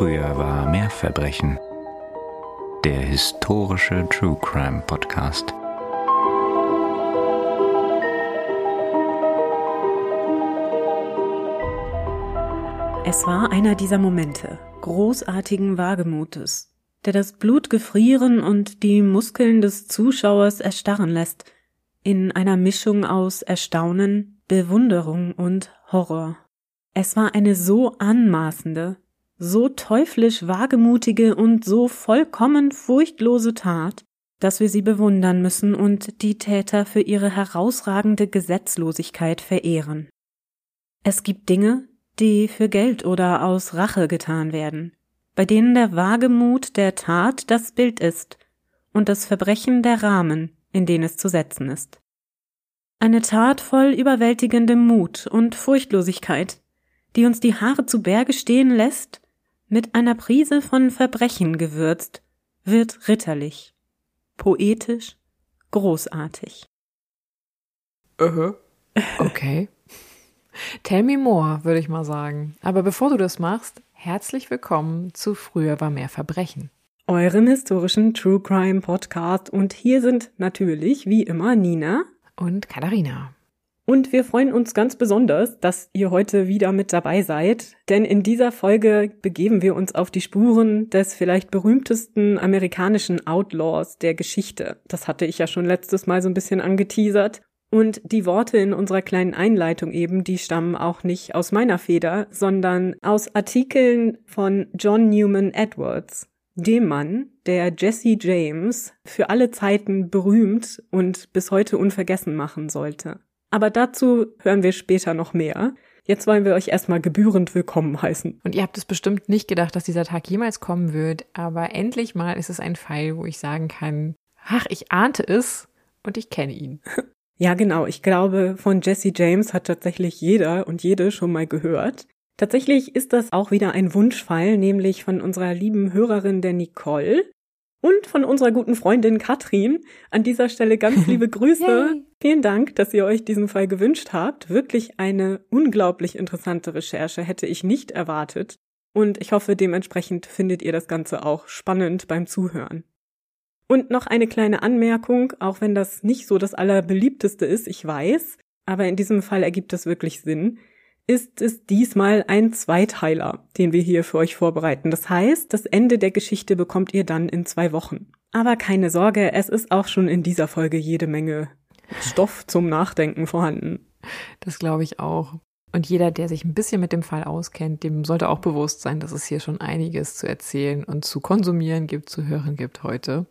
Früher war mehr Verbrechen. Der historische True Crime Podcast. Es war einer dieser Momente, großartigen Wagemutes, der das Blut gefrieren und die Muskeln des Zuschauers erstarren lässt, in einer Mischung aus Erstaunen, Bewunderung und Horror. Es war eine so anmaßende, so teuflisch wagemutige und so vollkommen furchtlose Tat, dass wir sie bewundern müssen und die Täter für ihre herausragende Gesetzlosigkeit verehren. Es gibt Dinge, die für Geld oder aus Rache getan werden, bei denen der Wagemut der Tat das Bild ist und das Verbrechen der Rahmen, in den es zu setzen ist. Eine Tat voll überwältigendem Mut und Furchtlosigkeit, die uns die Haare zu Berge stehen lässt, mit einer Prise von Verbrechen gewürzt, wird ritterlich, poetisch, großartig. Uh -huh. Okay. Tell me more, würde ich mal sagen. Aber bevor du das machst, herzlich willkommen zu Früher war mehr Verbrechen. Eurem historischen True Crime Podcast. Und hier sind natürlich, wie immer, Nina und Katharina. Und wir freuen uns ganz besonders, dass ihr heute wieder mit dabei seid, denn in dieser Folge begeben wir uns auf die Spuren des vielleicht berühmtesten amerikanischen Outlaws der Geschichte. Das hatte ich ja schon letztes Mal so ein bisschen angeteasert. Und die Worte in unserer kleinen Einleitung eben, die stammen auch nicht aus meiner Feder, sondern aus Artikeln von John Newman Edwards dem Mann, der Jesse James für alle Zeiten berühmt und bis heute unvergessen machen sollte. Aber dazu hören wir später noch mehr. Jetzt wollen wir euch erstmal gebührend willkommen heißen. Und ihr habt es bestimmt nicht gedacht, dass dieser Tag jemals kommen wird, aber endlich mal ist es ein Fall, wo ich sagen kann, ach, ich ahnte es und ich kenne ihn. Ja, genau. Ich glaube, von Jesse James hat tatsächlich jeder und jede schon mal gehört. Tatsächlich ist das auch wieder ein Wunschfall, nämlich von unserer lieben Hörerin der Nicole und von unserer guten Freundin Katrin. An dieser Stelle ganz liebe Grüße. Vielen Dank, dass ihr euch diesen Fall gewünscht habt. Wirklich eine unglaublich interessante Recherche hätte ich nicht erwartet. Und ich hoffe, dementsprechend findet ihr das Ganze auch spannend beim Zuhören. Und noch eine kleine Anmerkung, auch wenn das nicht so das allerbeliebteste ist, ich weiß, aber in diesem Fall ergibt es wirklich Sinn ist es diesmal ein Zweiteiler, den wir hier für euch vorbereiten. Das heißt, das Ende der Geschichte bekommt ihr dann in zwei Wochen. Aber keine Sorge, es ist auch schon in dieser Folge jede Menge Stoff zum Nachdenken vorhanden. Das glaube ich auch. Und jeder, der sich ein bisschen mit dem Fall auskennt, dem sollte auch bewusst sein, dass es hier schon einiges zu erzählen und zu konsumieren gibt, zu hören gibt heute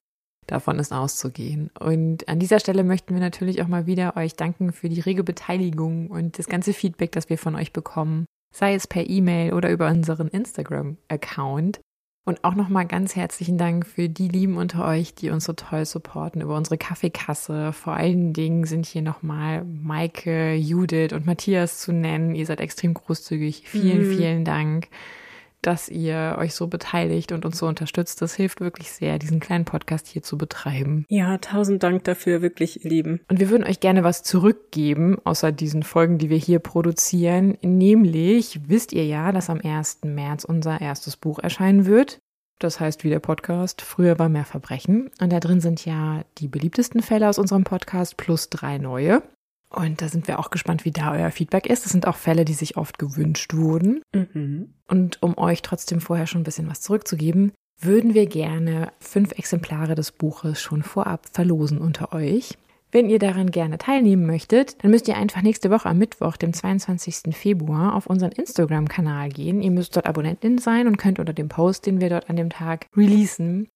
davon ist auszugehen. Und an dieser Stelle möchten wir natürlich auch mal wieder euch danken für die rege Beteiligung und das ganze Feedback, das wir von euch bekommen, sei es per E-Mail oder über unseren Instagram-Account. Und auch nochmal ganz herzlichen Dank für die Lieben unter euch, die uns so toll supporten über unsere Kaffeekasse. Vor allen Dingen sind hier nochmal Maike, Judith und Matthias zu nennen. Ihr seid extrem großzügig. Vielen, mhm. vielen Dank dass ihr euch so beteiligt und uns so unterstützt. Das hilft wirklich sehr, diesen kleinen Podcast hier zu betreiben. Ja, tausend Dank dafür, wirklich, ihr Lieben. Und wir würden euch gerne was zurückgeben, außer diesen Folgen, die wir hier produzieren. Nämlich wisst ihr ja, dass am 1. März unser erstes Buch erscheinen wird. Das heißt, wie der Podcast, früher war mehr Verbrechen. Und da drin sind ja die beliebtesten Fälle aus unserem Podcast plus drei neue. Und da sind wir auch gespannt, wie da euer Feedback ist. Das sind auch Fälle, die sich oft gewünscht wurden. Mhm. Und um euch trotzdem vorher schon ein bisschen was zurückzugeben, würden wir gerne fünf Exemplare des Buches schon vorab verlosen unter euch. Wenn ihr daran gerne teilnehmen möchtet, dann müsst ihr einfach nächste Woche am Mittwoch, dem 22. Februar, auf unseren Instagram-Kanal gehen. Ihr müsst dort Abonnentin sein und könnt unter dem Post, den wir dort an dem Tag releasen,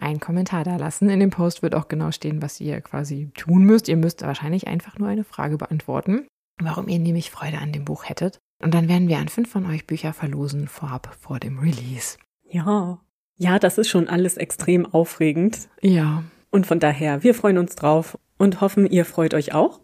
einen Kommentar da lassen. In dem Post wird auch genau stehen, was ihr quasi tun müsst. Ihr müsst wahrscheinlich einfach nur eine Frage beantworten, warum ihr nämlich Freude an dem Buch hättet. Und dann werden wir an fünf von euch Bücher verlosen vorab vor dem Release. Ja. Ja, das ist schon alles extrem aufregend. Ja. Und von daher, wir freuen uns drauf und hoffen, ihr freut euch auch.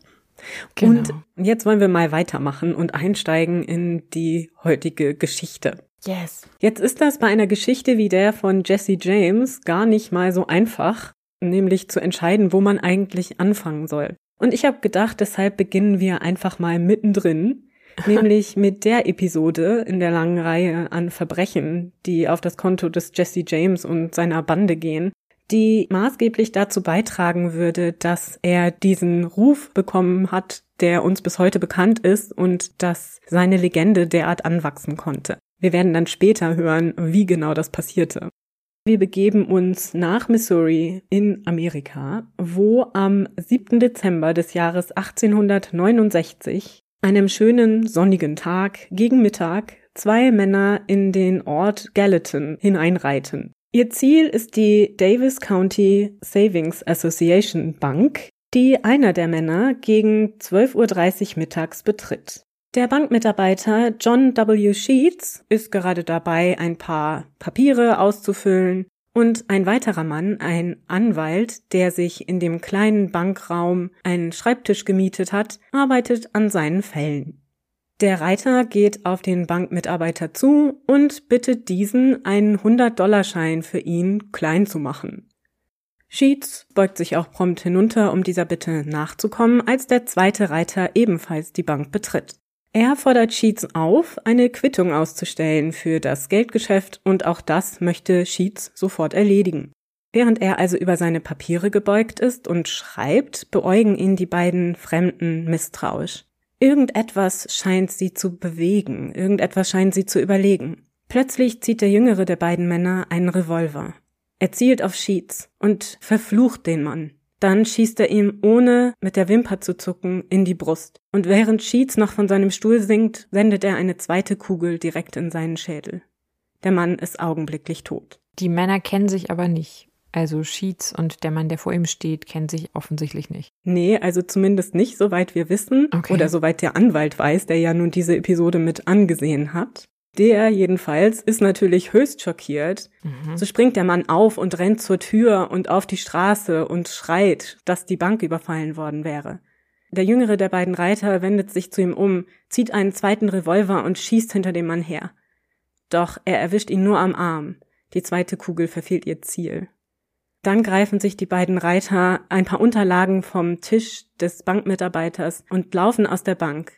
Genau. Und jetzt wollen wir mal weitermachen und einsteigen in die heutige Geschichte. Yes. Jetzt ist das bei einer Geschichte wie der von Jesse James gar nicht mal so einfach, nämlich zu entscheiden, wo man eigentlich anfangen soll. Und ich habe gedacht, deshalb beginnen wir einfach mal mittendrin, nämlich mit der Episode in der langen Reihe an Verbrechen, die auf das Konto des Jesse James und seiner Bande gehen, die maßgeblich dazu beitragen würde, dass er diesen Ruf bekommen hat, der uns bis heute bekannt ist und dass seine Legende derart anwachsen konnte. Wir werden dann später hören, wie genau das passierte. Wir begeben uns nach Missouri in Amerika, wo am 7. Dezember des Jahres 1869, einem schönen sonnigen Tag gegen Mittag, zwei Männer in den Ort Gallatin hineinreiten. Ihr Ziel ist die Davis County Savings Association Bank, die einer der Männer gegen 12.30 Uhr mittags betritt. Der Bankmitarbeiter John W. Sheets ist gerade dabei, ein paar Papiere auszufüllen und ein weiterer Mann, ein Anwalt, der sich in dem kleinen Bankraum einen Schreibtisch gemietet hat, arbeitet an seinen Fällen. Der Reiter geht auf den Bankmitarbeiter zu und bittet diesen, einen 100-Dollar-Schein für ihn klein zu machen. Sheets beugt sich auch prompt hinunter, um dieser Bitte nachzukommen, als der zweite Reiter ebenfalls die Bank betritt. Er fordert Sheets auf, eine Quittung auszustellen für das Geldgeschäft und auch das möchte Sheets sofort erledigen. Während er also über seine Papiere gebeugt ist und schreibt, beäugen ihn die beiden Fremden misstrauisch. Irgendetwas scheint sie zu bewegen, irgendetwas scheint sie zu überlegen. Plötzlich zieht der jüngere der beiden Männer einen Revolver. Er zielt auf Sheets und verflucht den Mann. Dann schießt er ihm, ohne mit der Wimper zu zucken, in die Brust. Und während Sheets noch von seinem Stuhl sinkt, sendet er eine zweite Kugel direkt in seinen Schädel. Der Mann ist augenblicklich tot. Die Männer kennen sich aber nicht. Also Sheets und der Mann, der vor ihm steht, kennen sich offensichtlich nicht. Nee, also zumindest nicht, soweit wir wissen. Okay. Oder soweit der Anwalt weiß, der ja nun diese Episode mit angesehen hat. Der jedenfalls ist natürlich höchst schockiert. Mhm. So springt der Mann auf und rennt zur Tür und auf die Straße und schreit, dass die Bank überfallen worden wäre. Der jüngere der beiden Reiter wendet sich zu ihm um, zieht einen zweiten Revolver und schießt hinter dem Mann her. Doch er erwischt ihn nur am Arm. Die zweite Kugel verfehlt ihr Ziel. Dann greifen sich die beiden Reiter ein paar Unterlagen vom Tisch des Bankmitarbeiters und laufen aus der Bank.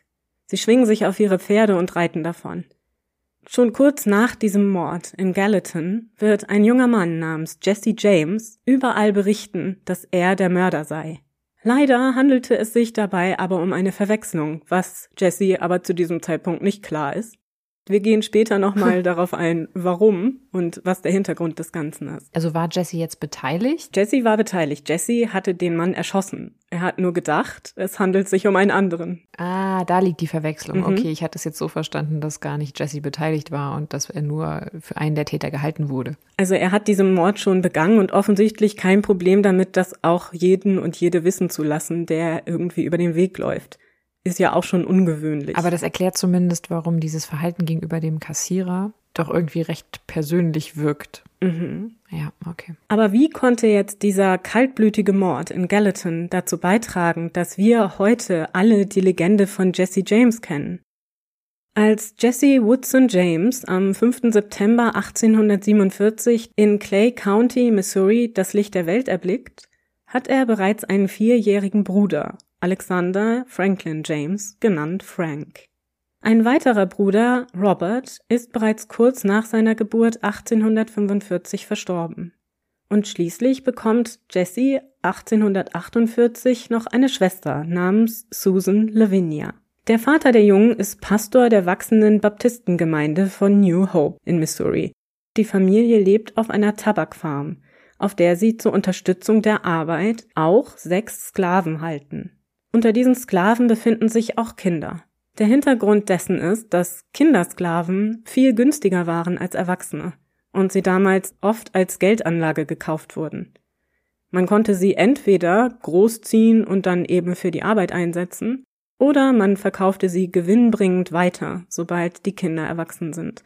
Sie schwingen sich auf ihre Pferde und reiten davon. Schon kurz nach diesem Mord in Gallatin wird ein junger Mann namens Jesse James überall berichten, dass er der Mörder sei. Leider handelte es sich dabei aber um eine Verwechslung, was Jesse aber zu diesem Zeitpunkt nicht klar ist. Wir gehen später nochmal darauf ein, warum und was der Hintergrund des Ganzen ist. Also war Jesse jetzt beteiligt? Jesse war beteiligt. Jesse hatte den Mann erschossen. Er hat nur gedacht, es handelt sich um einen anderen. Ah, da liegt die Verwechslung. Mhm. Okay, ich hatte es jetzt so verstanden, dass gar nicht Jesse beteiligt war und dass er nur für einen der Täter gehalten wurde. Also er hat diesen Mord schon begangen und offensichtlich kein Problem damit, das auch jeden und jede wissen zu lassen, der irgendwie über den Weg läuft. Ist ja auch schon ungewöhnlich. Aber das erklärt zumindest, warum dieses Verhalten gegenüber dem Kassierer doch irgendwie recht persönlich wirkt. mhm. Ja, okay. Aber wie konnte jetzt dieser kaltblütige Mord in Gallatin dazu beitragen, dass wir heute alle die Legende von Jesse James kennen? Als Jesse Woodson James am 5. September 1847 in Clay County, Missouri, das Licht der Welt erblickt, hat er bereits einen vierjährigen Bruder, Alexander Franklin James, genannt Frank. Ein weiterer Bruder, Robert, ist bereits kurz nach seiner Geburt 1845 verstorben. Und schließlich bekommt Jesse 1848 noch eine Schwester namens Susan Lavinia. Der Vater der Jungen ist Pastor der wachsenden Baptistengemeinde von New Hope in Missouri. Die Familie lebt auf einer Tabakfarm, auf der sie zur Unterstützung der Arbeit auch sechs Sklaven halten. Unter diesen Sklaven befinden sich auch Kinder. Der Hintergrund dessen ist, dass Kindersklaven viel günstiger waren als Erwachsene und sie damals oft als Geldanlage gekauft wurden. Man konnte sie entweder großziehen und dann eben für die Arbeit einsetzen, oder man verkaufte sie gewinnbringend weiter, sobald die Kinder erwachsen sind.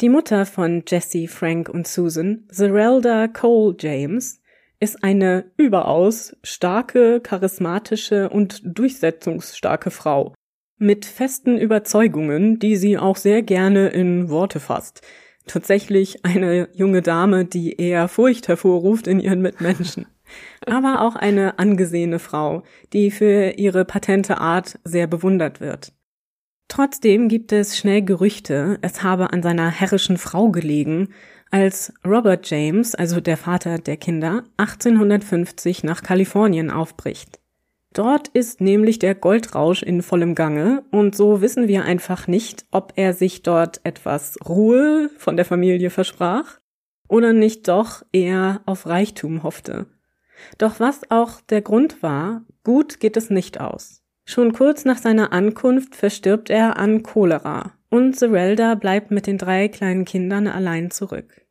Die Mutter von Jesse, Frank und Susan, Zerelda Cole James, ist eine überaus starke, charismatische und durchsetzungsstarke Frau mit festen Überzeugungen, die sie auch sehr gerne in Worte fasst. Tatsächlich eine junge Dame, die eher Furcht hervorruft in ihren Mitmenschen. Aber auch eine angesehene Frau, die für ihre patente Art sehr bewundert wird. Trotzdem gibt es schnell Gerüchte, es habe an seiner herrischen Frau gelegen, als Robert James, also der Vater der Kinder, 1850 nach Kalifornien aufbricht. Dort ist nämlich der Goldrausch in vollem Gange und so wissen wir einfach nicht, ob er sich dort etwas Ruhe von der Familie versprach oder nicht doch eher auf Reichtum hoffte. Doch was auch der Grund war, gut geht es nicht aus. Schon kurz nach seiner Ankunft verstirbt er an Cholera und Zerelda bleibt mit den drei kleinen Kindern allein zurück.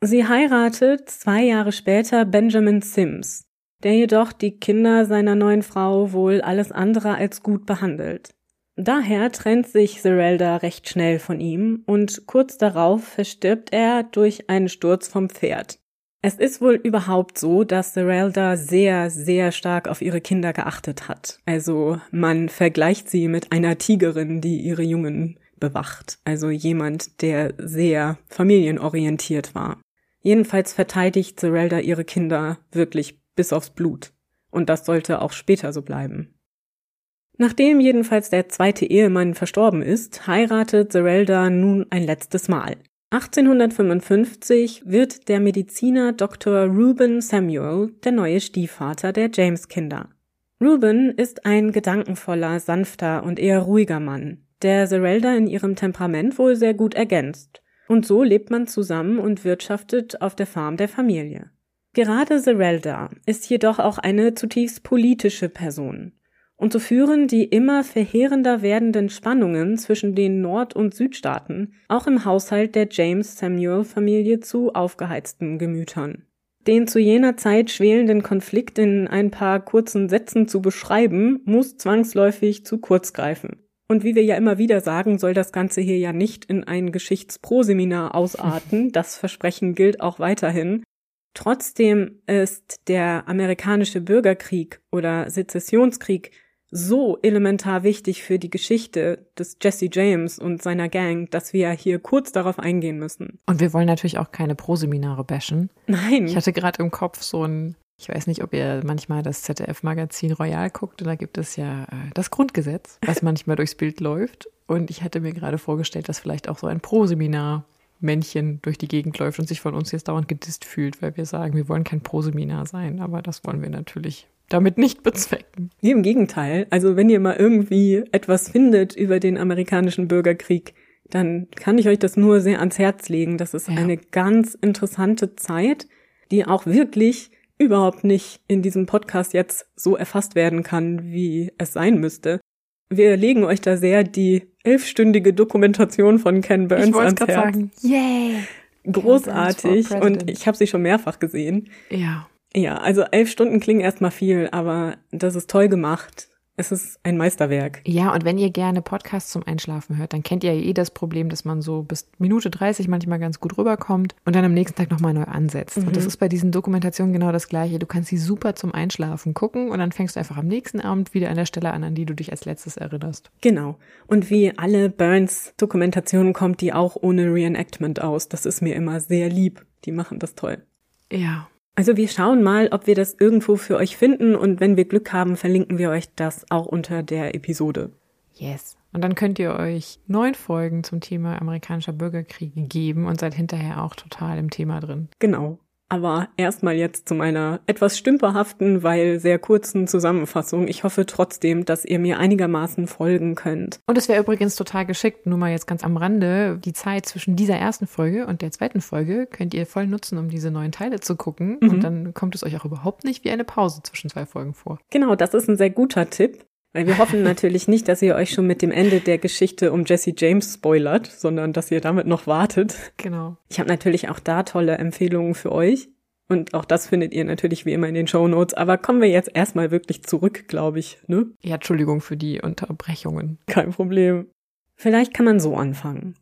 Sie heiratet zwei Jahre später Benjamin Sims, der jedoch die Kinder seiner neuen Frau wohl alles andere als gut behandelt. Daher trennt sich Zerelda recht schnell von ihm und kurz darauf verstirbt er durch einen Sturz vom Pferd. Es ist wohl überhaupt so, dass Zerelda sehr, sehr stark auf ihre Kinder geachtet hat. Also man vergleicht sie mit einer Tigerin, die ihre Jungen bewacht. Also jemand, der sehr familienorientiert war. Jedenfalls verteidigt Zerelda ihre Kinder wirklich bis aufs Blut. Und das sollte auch später so bleiben. Nachdem jedenfalls der zweite Ehemann verstorben ist, heiratet Zerelda nun ein letztes Mal. 1855 wird der Mediziner Dr. Reuben Samuel der neue Stiefvater der James-Kinder. Reuben ist ein gedankenvoller, sanfter und eher ruhiger Mann, der Zerelda in ihrem Temperament wohl sehr gut ergänzt. Und so lebt man zusammen und wirtschaftet auf der Farm der Familie. Gerade Zerelda ist jedoch auch eine zutiefst politische Person. Und so führen die immer verheerender werdenden Spannungen zwischen den Nord- und Südstaaten auch im Haushalt der James Samuel Familie zu aufgeheizten Gemütern. Den zu jener Zeit schwelenden Konflikt in ein paar kurzen Sätzen zu beschreiben, muss zwangsläufig zu kurz greifen. Und wie wir ja immer wieder sagen, soll das Ganze hier ja nicht in ein Geschichtsproseminar ausarten. Das Versprechen gilt auch weiterhin. Trotzdem ist der amerikanische Bürgerkrieg oder Sezessionskrieg so elementar wichtig für die Geschichte des Jesse James und seiner Gang, dass wir hier kurz darauf eingehen müssen. Und wir wollen natürlich auch keine Proseminare bashen. Nein. Ich hatte gerade im Kopf so ein, ich weiß nicht, ob ihr manchmal das ZDF-Magazin Royal guckt, und da gibt es ja äh, das Grundgesetz, was manchmal durchs Bild läuft. Und ich hatte mir gerade vorgestellt, dass vielleicht auch so ein Proseminar Männchen durch die Gegend läuft und sich von uns jetzt dauernd gedisst fühlt, weil wir sagen, wir wollen kein Proseminar sein, aber das wollen wir natürlich damit nicht bezwecken. Nee, im Gegenteil. Also wenn ihr mal irgendwie etwas findet über den amerikanischen Bürgerkrieg, dann kann ich euch das nur sehr ans Herz legen. Das ist ja. eine ganz interessante Zeit, die auch wirklich überhaupt nicht in diesem Podcast jetzt so erfasst werden kann, wie es sein müsste. Wir legen euch da sehr die elfstündige Dokumentation von Ken Burns ich ans Herz. Sagen. Yay! Großartig und ich habe sie schon mehrfach gesehen. Ja. Ja, also elf Stunden klingen erstmal viel, aber das ist toll gemacht. Es ist ein Meisterwerk. Ja, und wenn ihr gerne Podcasts zum Einschlafen hört, dann kennt ihr ja eh das Problem, dass man so bis Minute 30 manchmal ganz gut rüberkommt und dann am nächsten Tag nochmal neu ansetzt. Mhm. Und das ist bei diesen Dokumentationen genau das Gleiche. Du kannst sie super zum Einschlafen gucken und dann fängst du einfach am nächsten Abend wieder an der Stelle an, an die du dich als letztes erinnerst. Genau. Und wie alle Burns-Dokumentationen kommt die auch ohne Reenactment aus. Das ist mir immer sehr lieb. Die machen das toll. Ja. Also wir schauen mal, ob wir das irgendwo für euch finden und wenn wir Glück haben, verlinken wir euch das auch unter der Episode. Yes. Und dann könnt ihr euch neun Folgen zum Thema amerikanischer Bürgerkrieg geben und seid hinterher auch total im Thema drin. Genau. Aber erstmal jetzt zu meiner etwas stümperhaften, weil sehr kurzen Zusammenfassung. Ich hoffe trotzdem, dass ihr mir einigermaßen folgen könnt. Und es wäre übrigens total geschickt, nur mal jetzt ganz am Rande, die Zeit zwischen dieser ersten Folge und der zweiten Folge könnt ihr voll nutzen, um diese neuen Teile zu gucken. Mhm. Und dann kommt es euch auch überhaupt nicht wie eine Pause zwischen zwei Folgen vor. Genau, das ist ein sehr guter Tipp. Wir hoffen natürlich nicht, dass ihr euch schon mit dem Ende der Geschichte um Jesse James spoilert, sondern dass ihr damit noch wartet. Genau. Ich habe natürlich auch da tolle Empfehlungen für euch. Und auch das findet ihr natürlich wie immer in den Show Notes. Aber kommen wir jetzt erstmal wirklich zurück, glaube ich, ne? Ja, Entschuldigung für die Unterbrechungen. Kein Problem. Vielleicht kann man so anfangen.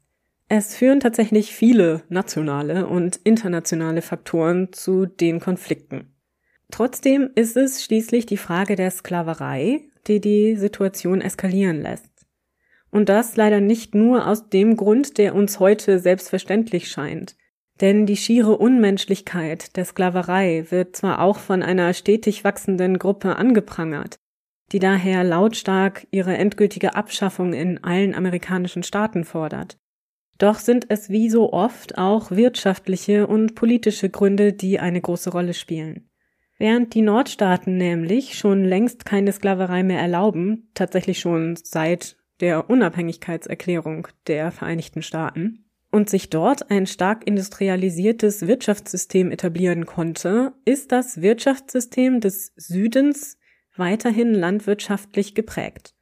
Es führen tatsächlich viele nationale und internationale Faktoren zu den Konflikten. Trotzdem ist es schließlich die Frage der Sklaverei, die die Situation eskalieren lässt. Und das leider nicht nur aus dem Grund, der uns heute selbstverständlich scheint. Denn die schiere Unmenschlichkeit der Sklaverei wird zwar auch von einer stetig wachsenden Gruppe angeprangert, die daher lautstark ihre endgültige Abschaffung in allen amerikanischen Staaten fordert. Doch sind es wie so oft auch wirtschaftliche und politische Gründe, die eine große Rolle spielen. Während die Nordstaaten nämlich schon längst keine Sklaverei mehr erlauben, tatsächlich schon seit der Unabhängigkeitserklärung der Vereinigten Staaten, und sich dort ein stark industrialisiertes Wirtschaftssystem etablieren konnte, ist das Wirtschaftssystem des Südens weiterhin landwirtschaftlich geprägt.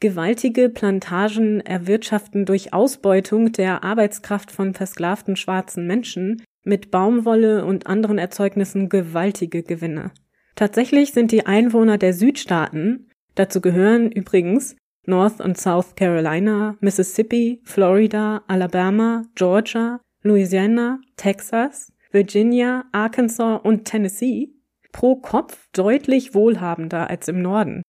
Gewaltige Plantagen erwirtschaften durch Ausbeutung der Arbeitskraft von versklavten schwarzen Menschen mit Baumwolle und anderen Erzeugnissen gewaltige Gewinne. Tatsächlich sind die Einwohner der Südstaaten, dazu gehören übrigens North und South Carolina, Mississippi, Florida, Alabama, Georgia, Louisiana, Texas, Virginia, Arkansas und Tennessee, pro Kopf deutlich wohlhabender als im Norden.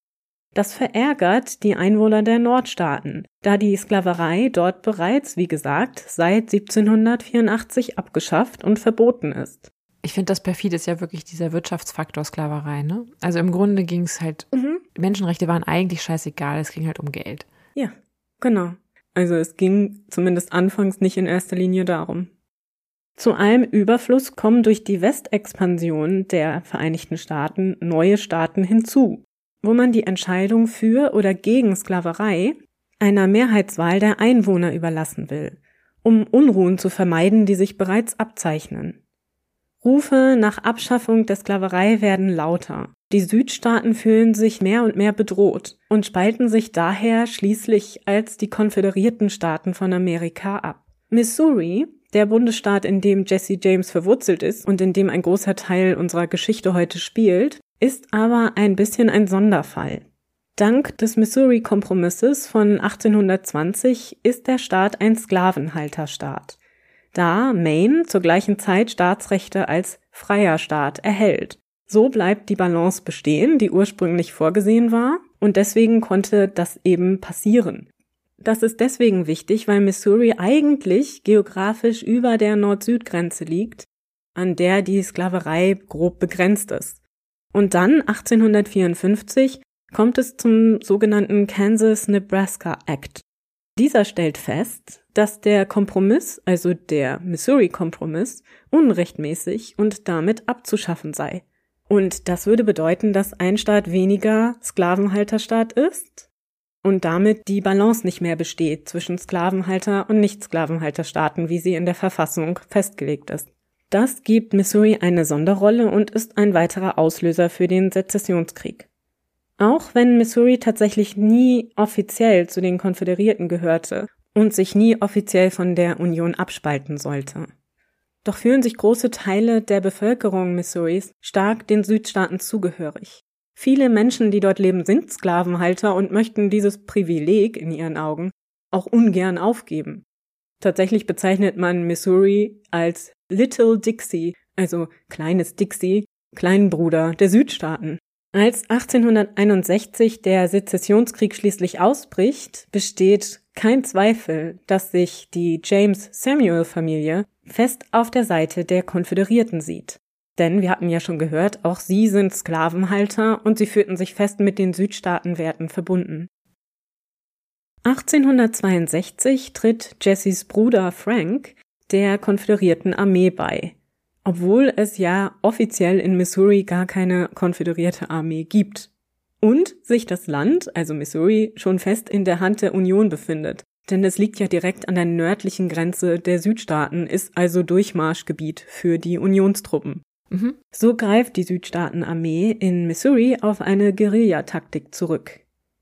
Das verärgert die Einwohner der Nordstaaten, da die Sklaverei dort bereits, wie gesagt, seit 1784 abgeschafft und verboten ist. Ich finde, das perfide ist ja wirklich dieser Wirtschaftsfaktor Sklaverei, ne? Also im Grunde ging es halt, mhm. Menschenrechte waren eigentlich scheißegal, es ging halt um Geld. Ja, genau. Also es ging zumindest anfangs nicht in erster Linie darum. Zu allem Überfluss kommen durch die Westexpansion der Vereinigten Staaten neue Staaten hinzu, wo man die Entscheidung für oder gegen Sklaverei einer Mehrheitswahl der Einwohner überlassen will, um Unruhen zu vermeiden, die sich bereits abzeichnen. Rufe nach Abschaffung der Sklaverei werden lauter. Die Südstaaten fühlen sich mehr und mehr bedroht und spalten sich daher schließlich als die konföderierten Staaten von Amerika ab. Missouri, der Bundesstaat, in dem Jesse James verwurzelt ist und in dem ein großer Teil unserer Geschichte heute spielt, ist aber ein bisschen ein Sonderfall. Dank des Missouri-Kompromisses von 1820 ist der Staat ein Sklavenhalterstaat, da Maine zur gleichen Zeit Staatsrechte als freier Staat erhält. So bleibt die Balance bestehen, die ursprünglich vorgesehen war, und deswegen konnte das eben passieren. Das ist deswegen wichtig, weil Missouri eigentlich geografisch über der Nord-Süd-Grenze liegt, an der die Sklaverei grob begrenzt ist. Und dann 1854 kommt es zum sogenannten Kansas-Nebraska Act. Dieser stellt fest, dass der Kompromiss, also der Missouri-Kompromiss, unrechtmäßig und damit abzuschaffen sei. Und das würde bedeuten, dass ein Staat weniger Sklavenhalterstaat ist und damit die Balance nicht mehr besteht zwischen Sklavenhalter und Nicht-Sklavenhalterstaaten, wie sie in der Verfassung festgelegt ist. Das gibt Missouri eine Sonderrolle und ist ein weiterer Auslöser für den Sezessionskrieg. Auch wenn Missouri tatsächlich nie offiziell zu den Konföderierten gehörte und sich nie offiziell von der Union abspalten sollte. Doch fühlen sich große Teile der Bevölkerung Missouris stark den Südstaaten zugehörig. Viele Menschen, die dort leben, sind Sklavenhalter und möchten dieses Privileg in ihren Augen auch ungern aufgeben. Tatsächlich bezeichnet man Missouri als Little Dixie, also kleines Dixie, Kleinbruder der Südstaaten. Als 1861 der Sezessionskrieg schließlich ausbricht, besteht kein Zweifel, dass sich die James Samuel Familie fest auf der Seite der Konföderierten sieht. Denn wir hatten ja schon gehört, auch sie sind Sklavenhalter und sie fühlten sich fest mit den Südstaatenwerten verbunden. 1862 tritt Jessys Bruder Frank der konföderierten Armee bei, obwohl es ja offiziell in Missouri gar keine konföderierte Armee gibt. Und sich das Land, also Missouri, schon fest in der Hand der Union befindet. Denn es liegt ja direkt an der nördlichen Grenze der Südstaaten, ist also Durchmarschgebiet für die Unionstruppen. Mhm. So greift die Südstaatenarmee in Missouri auf eine Guerillataktik zurück.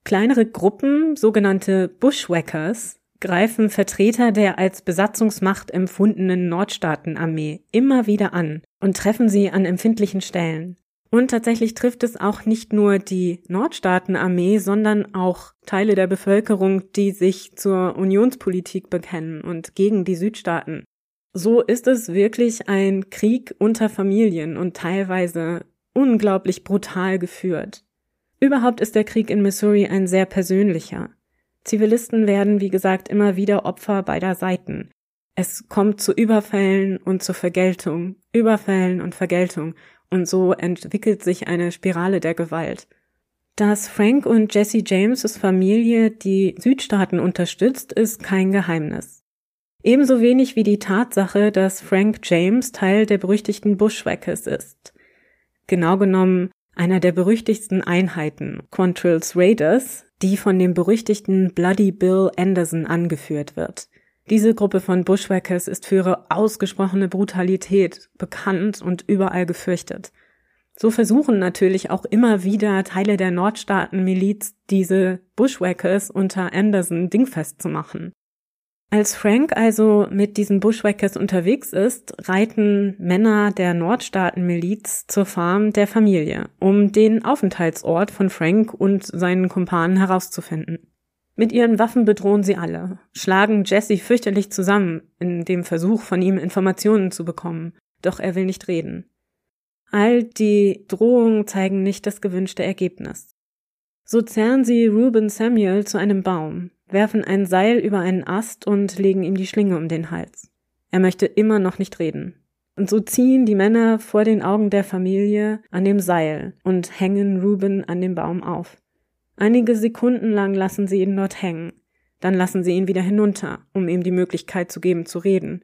Kleinere Gruppen, sogenannte Bushwhackers, greifen Vertreter der als Besatzungsmacht empfundenen Nordstaatenarmee immer wieder an und treffen sie an empfindlichen Stellen. Und tatsächlich trifft es auch nicht nur die Nordstaatenarmee, sondern auch Teile der Bevölkerung, die sich zur Unionspolitik bekennen und gegen die Südstaaten. So ist es wirklich ein Krieg unter Familien und teilweise unglaublich brutal geführt. Überhaupt ist der Krieg in Missouri ein sehr persönlicher. Zivilisten werden, wie gesagt, immer wieder Opfer beider Seiten. Es kommt zu Überfällen und zu Vergeltung, Überfällen und Vergeltung, und so entwickelt sich eine Spirale der Gewalt. Dass Frank und Jesse James' Familie die Südstaaten unterstützt, ist kein Geheimnis. Ebenso wenig wie die Tatsache, dass Frank James Teil der berüchtigten Bushwhackers ist. Genau genommen einer der berüchtigsten Einheiten, Quantrill's Raiders, die von dem berüchtigten Bloody Bill Anderson angeführt wird. Diese Gruppe von Bushwhackers ist für ihre ausgesprochene Brutalität bekannt und überall gefürchtet. So versuchen natürlich auch immer wieder Teile der Nordstaaten-Miliz diese Bushwhackers unter Anderson dingfest zu machen. Als Frank also mit diesen Bushwhackers unterwegs ist, reiten Männer der Nordstaaten-Miliz zur Farm der Familie, um den Aufenthaltsort von Frank und seinen Kumpanen herauszufinden. Mit ihren Waffen bedrohen sie alle, schlagen Jesse fürchterlich zusammen in dem Versuch, von ihm Informationen zu bekommen, doch er will nicht reden. All die Drohungen zeigen nicht das gewünschte Ergebnis. So zerren sie Reuben Samuel zu einem Baum, werfen ein Seil über einen Ast und legen ihm die Schlinge um den Hals. Er möchte immer noch nicht reden. Und so ziehen die Männer vor den Augen der Familie an dem Seil und hängen Ruben an dem Baum auf. Einige Sekunden lang lassen sie ihn dort hängen. Dann lassen sie ihn wieder hinunter, um ihm die Möglichkeit zu geben, zu reden.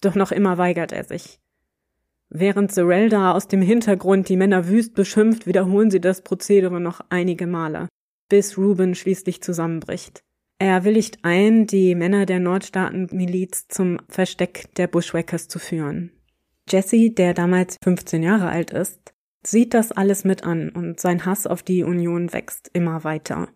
Doch noch immer weigert er sich. Während Zerelda aus dem Hintergrund die Männer wüst beschimpft, wiederholen sie das Prozedere noch einige Male, bis Ruben schließlich zusammenbricht. Er willigt ein, die Männer der Nordstaatenmiliz zum Versteck der Bushwhackers zu führen. Jesse, der damals 15 Jahre alt ist, sieht das alles mit an und sein Hass auf die Union wächst immer weiter.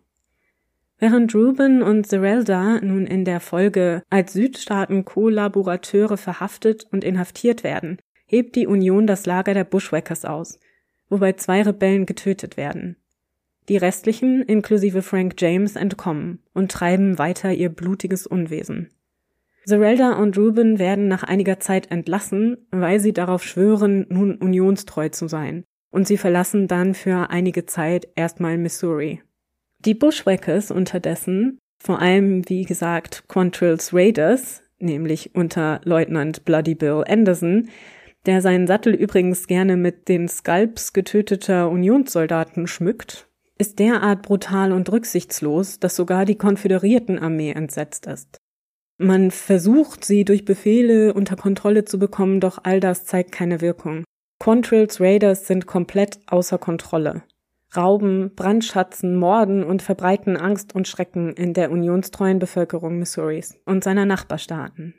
Während Ruben und Zerelda nun in der Folge als Südstaaten-Kollaborateure verhaftet und inhaftiert werden, hebt die Union das Lager der Bushwhackers aus, wobei zwei Rebellen getötet werden. Die restlichen, inklusive Frank James, entkommen und treiben weiter ihr blutiges Unwesen. Zerelda und Ruben werden nach einiger Zeit entlassen, weil sie darauf schwören, nun unionstreu zu sein, und sie verlassen dann für einige Zeit erstmal Missouri. Die Bushwhackers unterdessen, vor allem wie gesagt Quantrill's Raiders, nämlich unter Leutnant Bloody Bill Anderson, der seinen Sattel übrigens gerne mit den Skalps getöteter Unionssoldaten schmückt, ist derart brutal und rücksichtslos, dass sogar die Konföderiertenarmee entsetzt ist. Man versucht, sie durch Befehle unter Kontrolle zu bekommen, doch all das zeigt keine Wirkung. Quantrill's Raiders sind komplett außer Kontrolle. Rauben, brandschatzen, morden und verbreiten Angst und Schrecken in der unionstreuen Bevölkerung Missouris und seiner Nachbarstaaten.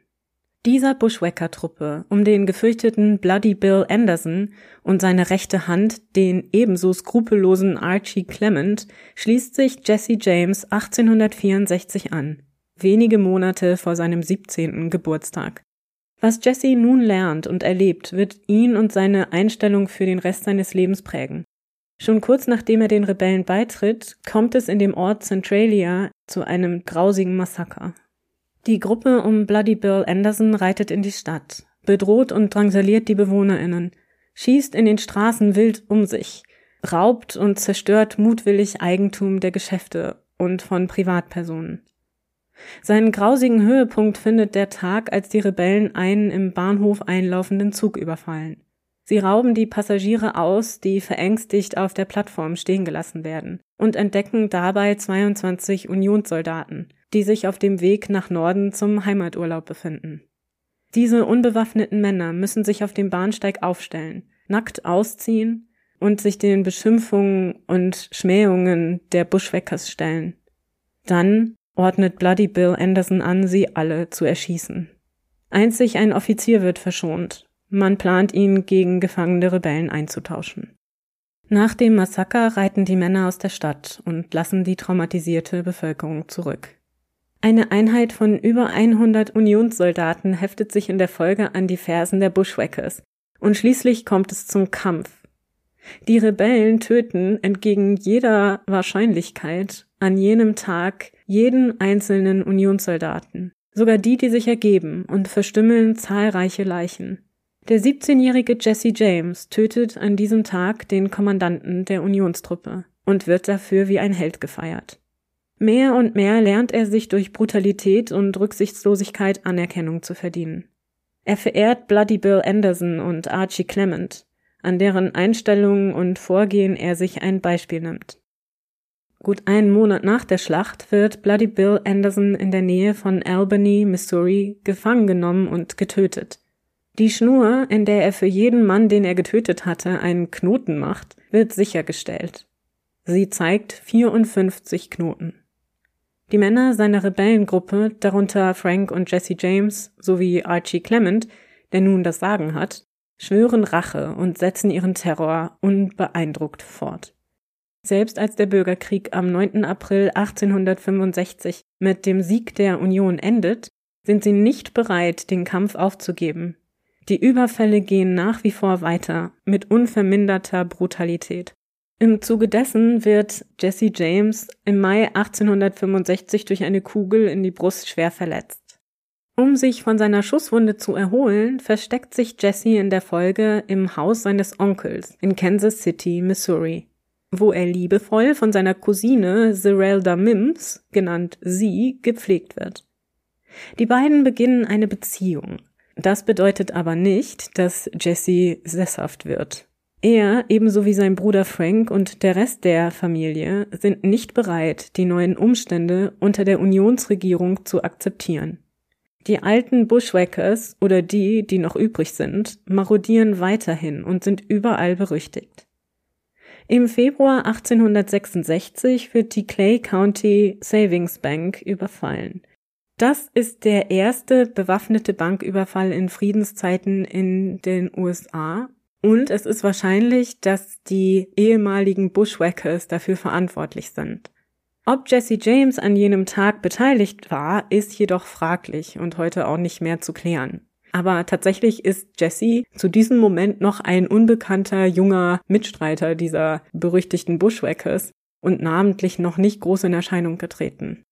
Dieser Bushwhacker-Truppe um den gefürchteten Bloody Bill Anderson und seine rechte Hand, den ebenso skrupellosen Archie Clement, schließt sich Jesse James 1864 an, wenige Monate vor seinem 17. Geburtstag. Was Jesse nun lernt und erlebt, wird ihn und seine Einstellung für den Rest seines Lebens prägen. Schon kurz nachdem er den Rebellen beitritt, kommt es in dem Ort Centralia zu einem grausigen Massaker. Die Gruppe um Bloody Bill Anderson reitet in die Stadt, bedroht und drangsaliert die BewohnerInnen, schießt in den Straßen wild um sich, raubt und zerstört mutwillig Eigentum der Geschäfte und von Privatpersonen. Seinen grausigen Höhepunkt findet der Tag, als die Rebellen einen im Bahnhof einlaufenden Zug überfallen. Sie rauben die Passagiere aus, die verängstigt auf der Plattform stehen gelassen werden, und entdecken dabei 22 Unionssoldaten, die sich auf dem Weg nach Norden zum Heimaturlaub befinden. Diese unbewaffneten Männer müssen sich auf dem Bahnsteig aufstellen, nackt ausziehen und sich den Beschimpfungen und Schmähungen der Bushwhackers stellen. Dann ordnet Bloody Bill Anderson an, sie alle zu erschießen. Einzig ein Offizier wird verschont. Man plant ihn gegen gefangene Rebellen einzutauschen. Nach dem Massaker reiten die Männer aus der Stadt und lassen die traumatisierte Bevölkerung zurück. Eine Einheit von über 100 Unionssoldaten heftet sich in der Folge an die Fersen der Bushwhackers und schließlich kommt es zum Kampf. Die Rebellen töten entgegen jeder Wahrscheinlichkeit an jenem Tag jeden einzelnen Unionssoldaten, sogar die, die sich ergeben und verstümmeln zahlreiche Leichen. Der 17-jährige Jesse James tötet an diesem Tag den Kommandanten der Unionstruppe und wird dafür wie ein Held gefeiert. Mehr und mehr lernt er sich durch Brutalität und Rücksichtslosigkeit Anerkennung zu verdienen. Er verehrt Bloody Bill Anderson und Archie Clement, an deren Einstellungen und Vorgehen er sich ein Beispiel nimmt. Gut einen Monat nach der Schlacht wird Bloody Bill Anderson in der Nähe von Albany, Missouri, gefangen genommen und getötet. Die Schnur, in der er für jeden Mann, den er getötet hatte, einen Knoten macht, wird sichergestellt. Sie zeigt 54 Knoten. Die Männer seiner Rebellengruppe, darunter Frank und Jesse James sowie Archie Clement, der nun das Sagen hat, schwören Rache und setzen ihren Terror unbeeindruckt fort. Selbst als der Bürgerkrieg am 9. April 1865 mit dem Sieg der Union endet, sind sie nicht bereit, den Kampf aufzugeben. Die Überfälle gehen nach wie vor weiter mit unverminderter Brutalität. Im Zuge dessen wird Jesse James im Mai 1865 durch eine Kugel in die Brust schwer verletzt. Um sich von seiner Schusswunde zu erholen, versteckt sich Jesse in der Folge im Haus seines Onkels in Kansas City, Missouri, wo er liebevoll von seiner Cousine Zerelda Mims, genannt sie, gepflegt wird. Die beiden beginnen eine Beziehung. Das bedeutet aber nicht, dass Jesse sesshaft wird. Er, ebenso wie sein Bruder Frank und der Rest der Familie, sind nicht bereit, die neuen Umstände unter der Unionsregierung zu akzeptieren. Die alten Bushwhackers oder die, die noch übrig sind, marodieren weiterhin und sind überall berüchtigt. Im Februar 1866 wird die Clay County Savings Bank überfallen. Das ist der erste bewaffnete Banküberfall in Friedenszeiten in den USA und es ist wahrscheinlich, dass die ehemaligen Bushwhackers dafür verantwortlich sind. Ob Jesse James an jenem Tag beteiligt war, ist jedoch fraglich und heute auch nicht mehr zu klären. Aber tatsächlich ist Jesse zu diesem Moment noch ein unbekannter junger Mitstreiter dieser berüchtigten Bushwhackers und namentlich noch nicht groß in Erscheinung getreten.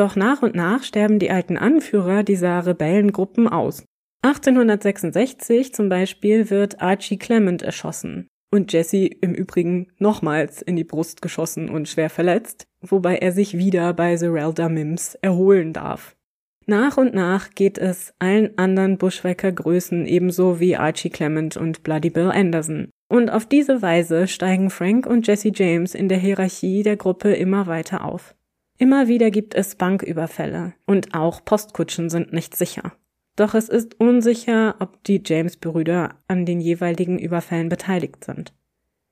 Doch nach und nach sterben die alten Anführer dieser Rebellengruppen aus. 1866 zum Beispiel wird Archie Clement erschossen und Jesse im Übrigen nochmals in die Brust geschossen und schwer verletzt, wobei er sich wieder bei Zerelda Mims erholen darf. Nach und nach geht es allen anderen Bushwacker-Größen ebenso wie Archie Clement und Bloody Bill Anderson. Und auf diese Weise steigen Frank und Jesse James in der Hierarchie der Gruppe immer weiter auf. Immer wieder gibt es Banküberfälle und auch Postkutschen sind nicht sicher. Doch es ist unsicher, ob die James-Brüder an den jeweiligen Überfällen beteiligt sind.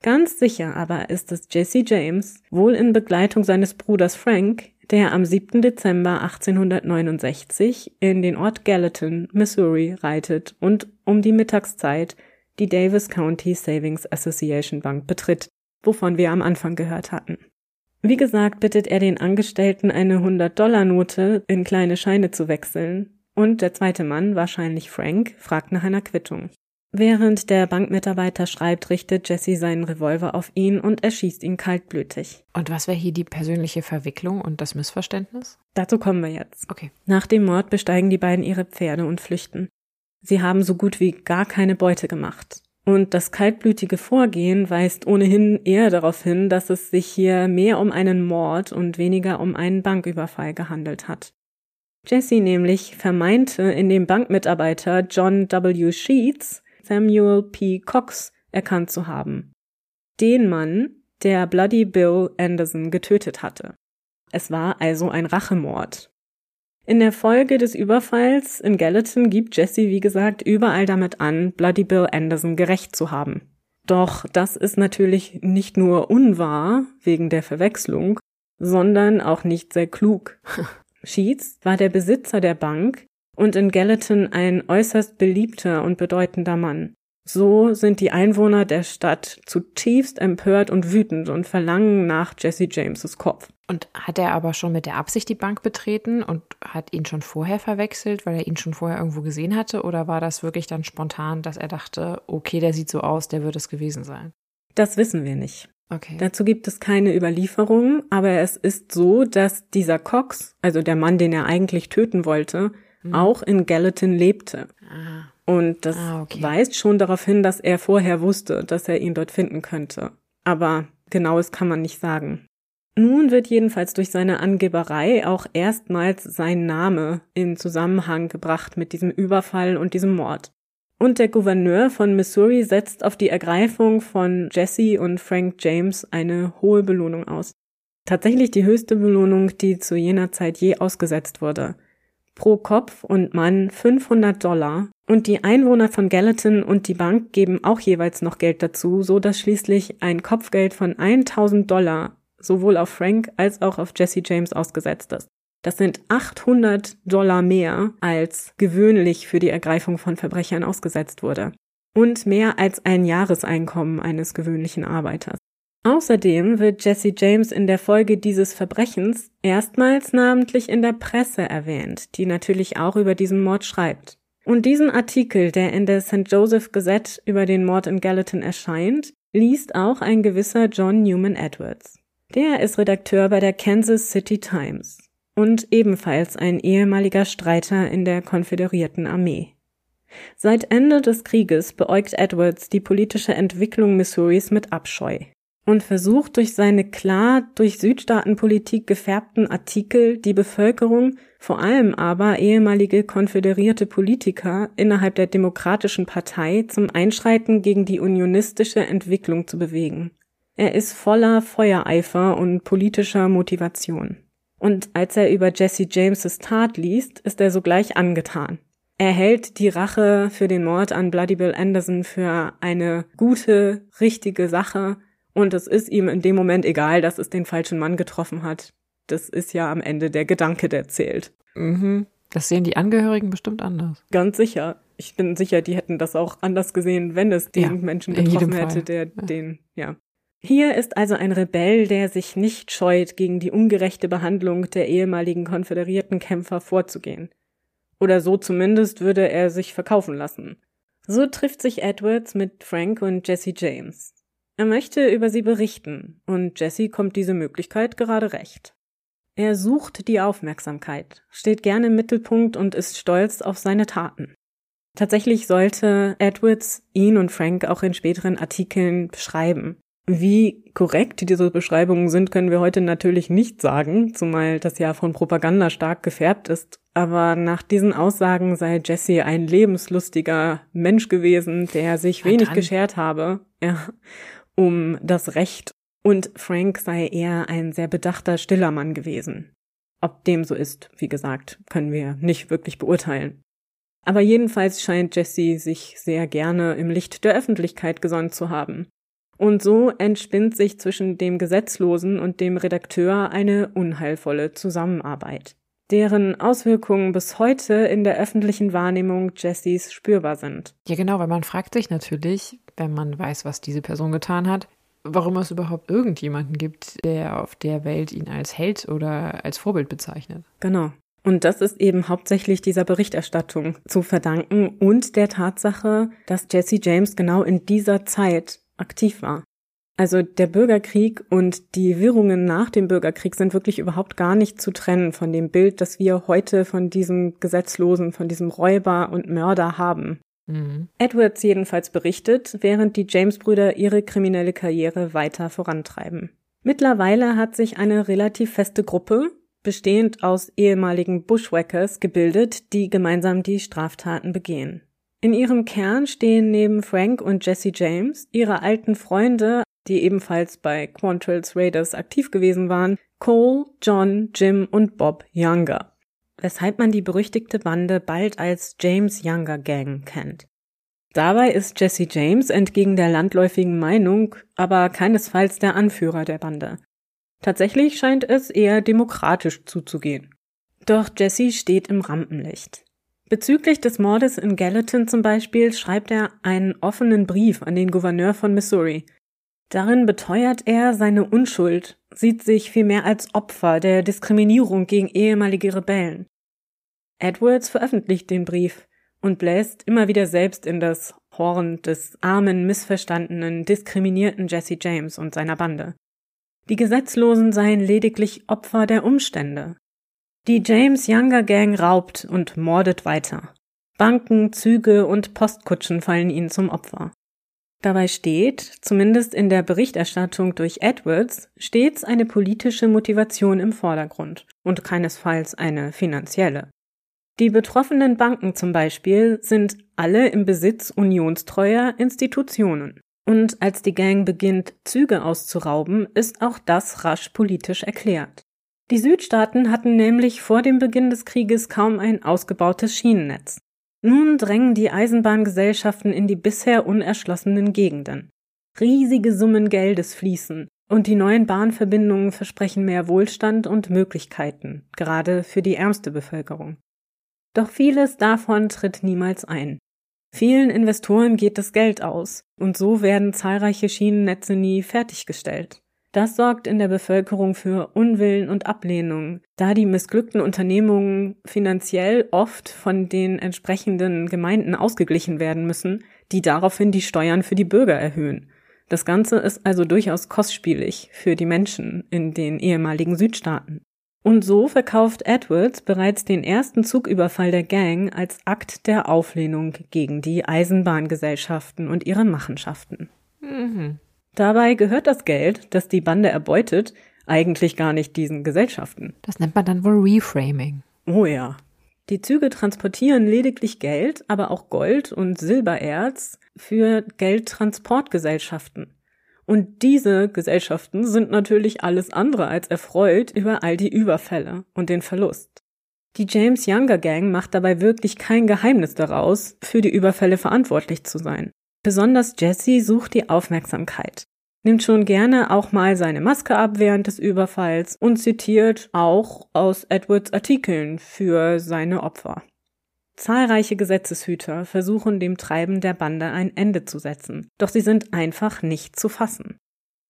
Ganz sicher aber ist es Jesse James, wohl in Begleitung seines Bruders Frank, der am 7. Dezember 1869 in den Ort Gallatin, Missouri reitet und um die Mittagszeit die Davis County Savings Association Bank betritt, wovon wir am Anfang gehört hatten. Wie gesagt, bittet er den Angestellten eine 100-Dollar-Note in kleine Scheine zu wechseln, und der zweite Mann, wahrscheinlich Frank, fragt nach einer Quittung. Während der Bankmitarbeiter schreibt, richtet Jesse seinen Revolver auf ihn und erschießt ihn kaltblütig. Und was wäre hier die persönliche Verwicklung und das Missverständnis? Dazu kommen wir jetzt. Okay. Nach dem Mord besteigen die beiden ihre Pferde und flüchten. Sie haben so gut wie gar keine Beute gemacht. Und das kaltblütige Vorgehen weist ohnehin eher darauf hin, dass es sich hier mehr um einen Mord und weniger um einen Banküberfall gehandelt hat. Jesse nämlich vermeinte in dem Bankmitarbeiter John W. Sheets Samuel P. Cox erkannt zu haben. Den Mann, der Bloody Bill Anderson getötet hatte. Es war also ein Rachemord. In der Folge des Überfalls in Gallatin gibt Jesse, wie gesagt, überall damit an, Bloody Bill Anderson gerecht zu haben. Doch das ist natürlich nicht nur unwahr wegen der Verwechslung, sondern auch nicht sehr klug. Sheets war der Besitzer der Bank und in Gallatin ein äußerst beliebter und bedeutender Mann. So sind die Einwohner der Stadt zutiefst empört und wütend und verlangen nach Jesse Jameses Kopf. Und hat er aber schon mit der Absicht die Bank betreten und hat ihn schon vorher verwechselt, weil er ihn schon vorher irgendwo gesehen hatte? Oder war das wirklich dann spontan, dass er dachte, okay, der sieht so aus, der wird es gewesen sein? Das wissen wir nicht. Okay. Dazu gibt es keine Überlieferung, aber es ist so, dass dieser Cox, also der Mann, den er eigentlich töten wollte, mhm. auch in Gallatin lebte. Ah. Und das ah, okay. weist schon darauf hin, dass er vorher wusste, dass er ihn dort finden könnte. Aber genaues kann man nicht sagen. Nun wird jedenfalls durch seine Angeberei auch erstmals sein Name in Zusammenhang gebracht mit diesem Überfall und diesem Mord. Und der Gouverneur von Missouri setzt auf die Ergreifung von Jesse und Frank James eine hohe Belohnung aus. Tatsächlich die höchste Belohnung, die zu jener Zeit je ausgesetzt wurde. Pro Kopf und Mann 500 Dollar. Und die Einwohner von Gallatin und die Bank geben auch jeweils noch Geld dazu, so dass schließlich ein Kopfgeld von 1000 Dollar sowohl auf Frank als auch auf Jesse James ausgesetzt ist. Das sind 800 Dollar mehr, als gewöhnlich für die Ergreifung von Verbrechern ausgesetzt wurde. Und mehr als ein Jahreseinkommen eines gewöhnlichen Arbeiters. Außerdem wird Jesse James in der Folge dieses Verbrechens erstmals namentlich in der Presse erwähnt, die natürlich auch über diesen Mord schreibt. Und diesen Artikel, der in der St. Joseph Gazette über den Mord in Gallatin erscheint, liest auch ein gewisser John Newman Edwards. Der ist Redakteur bei der Kansas City Times und ebenfalls ein ehemaliger Streiter in der konföderierten Armee. Seit Ende des Krieges beäugt Edwards die politische Entwicklung Missouris mit Abscheu und versucht durch seine klar durch Südstaatenpolitik gefärbten Artikel die Bevölkerung, vor allem aber ehemalige konföderierte Politiker innerhalb der Demokratischen Partei zum Einschreiten gegen die unionistische Entwicklung zu bewegen. Er ist voller Feuereifer und politischer Motivation. Und als er über Jesse Jameses Tat liest, ist er sogleich angetan. Er hält die Rache für den Mord an Bloody Bill Anderson für eine gute, richtige Sache und es ist ihm in dem Moment egal, dass es den falschen Mann getroffen hat. Das ist ja am Ende der Gedanke, der zählt. Mhm. Das sehen die Angehörigen bestimmt anders. Ganz sicher. Ich bin sicher, die hätten das auch anders gesehen, wenn es den ja, Menschen getroffen hätte, der ja. den, ja. Hier ist also ein Rebell, der sich nicht scheut, gegen die ungerechte Behandlung der ehemaligen konföderierten Kämpfer vorzugehen. Oder so zumindest würde er sich verkaufen lassen. So trifft sich Edwards mit Frank und Jesse James. Er möchte über sie berichten, und Jesse kommt diese Möglichkeit gerade recht. Er sucht die Aufmerksamkeit, steht gerne im Mittelpunkt und ist stolz auf seine Taten. Tatsächlich sollte Edwards ihn und Frank auch in späteren Artikeln beschreiben. Wie korrekt diese Beschreibungen sind, können wir heute natürlich nicht sagen, zumal das ja von Propaganda stark gefärbt ist. Aber nach diesen Aussagen sei Jesse ein lebenslustiger Mensch gewesen, der sich wenig geschert habe. Ja um das Recht und Frank sei eher ein sehr bedachter, stiller Mann gewesen. Ob dem so ist, wie gesagt, können wir nicht wirklich beurteilen. Aber jedenfalls scheint Jesse sich sehr gerne im Licht der Öffentlichkeit gesonnt zu haben. Und so entspinnt sich zwischen dem Gesetzlosen und dem Redakteur eine unheilvolle Zusammenarbeit, deren Auswirkungen bis heute in der öffentlichen Wahrnehmung Jessys spürbar sind. Ja, genau, weil man fragt sich natürlich, wenn man weiß, was diese Person getan hat, warum es überhaupt irgendjemanden gibt, der auf der Welt ihn als Held oder als Vorbild bezeichnet. Genau. Und das ist eben hauptsächlich dieser Berichterstattung zu verdanken und der Tatsache, dass Jesse James genau in dieser Zeit aktiv war. Also der Bürgerkrieg und die Wirrungen nach dem Bürgerkrieg sind wirklich überhaupt gar nicht zu trennen von dem Bild, das wir heute von diesem Gesetzlosen, von diesem Räuber und Mörder haben. Mhm. Edwards jedenfalls berichtet, während die James-Brüder ihre kriminelle Karriere weiter vorantreiben. Mittlerweile hat sich eine relativ feste Gruppe, bestehend aus ehemaligen Bushwhackers, gebildet, die gemeinsam die Straftaten begehen. In ihrem Kern stehen neben Frank und Jesse James ihre alten Freunde, die ebenfalls bei Quantrill's Raiders aktiv gewesen waren, Cole, John, Jim und Bob Younger weshalb man die berüchtigte Bande bald als James Younger Gang kennt. Dabei ist Jesse James entgegen der landläufigen Meinung aber keinesfalls der Anführer der Bande. Tatsächlich scheint es eher demokratisch zuzugehen. Doch Jesse steht im Rampenlicht. Bezüglich des Mordes in Gallatin zum Beispiel schreibt er einen offenen Brief an den Gouverneur von Missouri. Darin beteuert er seine Unschuld sieht sich vielmehr als Opfer der Diskriminierung gegen ehemalige Rebellen. Edwards veröffentlicht den Brief und bläst immer wieder selbst in das Horn des armen, missverstandenen, diskriminierten Jesse James und seiner Bande. Die Gesetzlosen seien lediglich Opfer der Umstände. Die James Younger Gang raubt und mordet weiter. Banken, Züge und Postkutschen fallen ihnen zum Opfer. Dabei steht, zumindest in der Berichterstattung durch Edwards, stets eine politische Motivation im Vordergrund und keinesfalls eine finanzielle. Die betroffenen Banken zum Beispiel sind alle im Besitz unionstreuer Institutionen Und als die Gang beginnt, Züge auszurauben, ist auch das rasch politisch erklärt. Die Südstaaten hatten nämlich vor dem Beginn des Krieges kaum ein ausgebautes Schienennetz. Nun drängen die Eisenbahngesellschaften in die bisher unerschlossenen Gegenden. Riesige Summen Geldes fließen, und die neuen Bahnverbindungen versprechen mehr Wohlstand und Möglichkeiten, gerade für die ärmste Bevölkerung. Doch vieles davon tritt niemals ein. Vielen Investoren geht das Geld aus, und so werden zahlreiche Schienennetze nie fertiggestellt. Das sorgt in der Bevölkerung für Unwillen und Ablehnung, da die missglückten Unternehmungen finanziell oft von den entsprechenden Gemeinden ausgeglichen werden müssen, die daraufhin die Steuern für die Bürger erhöhen. Das Ganze ist also durchaus kostspielig für die Menschen in den ehemaligen Südstaaten. Und so verkauft Edwards bereits den ersten Zugüberfall der Gang als Akt der Auflehnung gegen die Eisenbahngesellschaften und ihre Machenschaften. Mhm. Dabei gehört das Geld, das die Bande erbeutet, eigentlich gar nicht diesen Gesellschaften. Das nennt man dann wohl Reframing. Oh ja. Die Züge transportieren lediglich Geld, aber auch Gold und Silbererz für Geldtransportgesellschaften. Und diese Gesellschaften sind natürlich alles andere als erfreut über all die Überfälle und den Verlust. Die James Younger Gang macht dabei wirklich kein Geheimnis daraus, für die Überfälle verantwortlich zu sein. Besonders Jesse sucht die Aufmerksamkeit, nimmt schon gerne auch mal seine Maske ab während des Überfalls und zitiert auch aus Edwards Artikeln für seine Opfer. Zahlreiche Gesetzeshüter versuchen dem Treiben der Bande ein Ende zu setzen, doch sie sind einfach nicht zu fassen.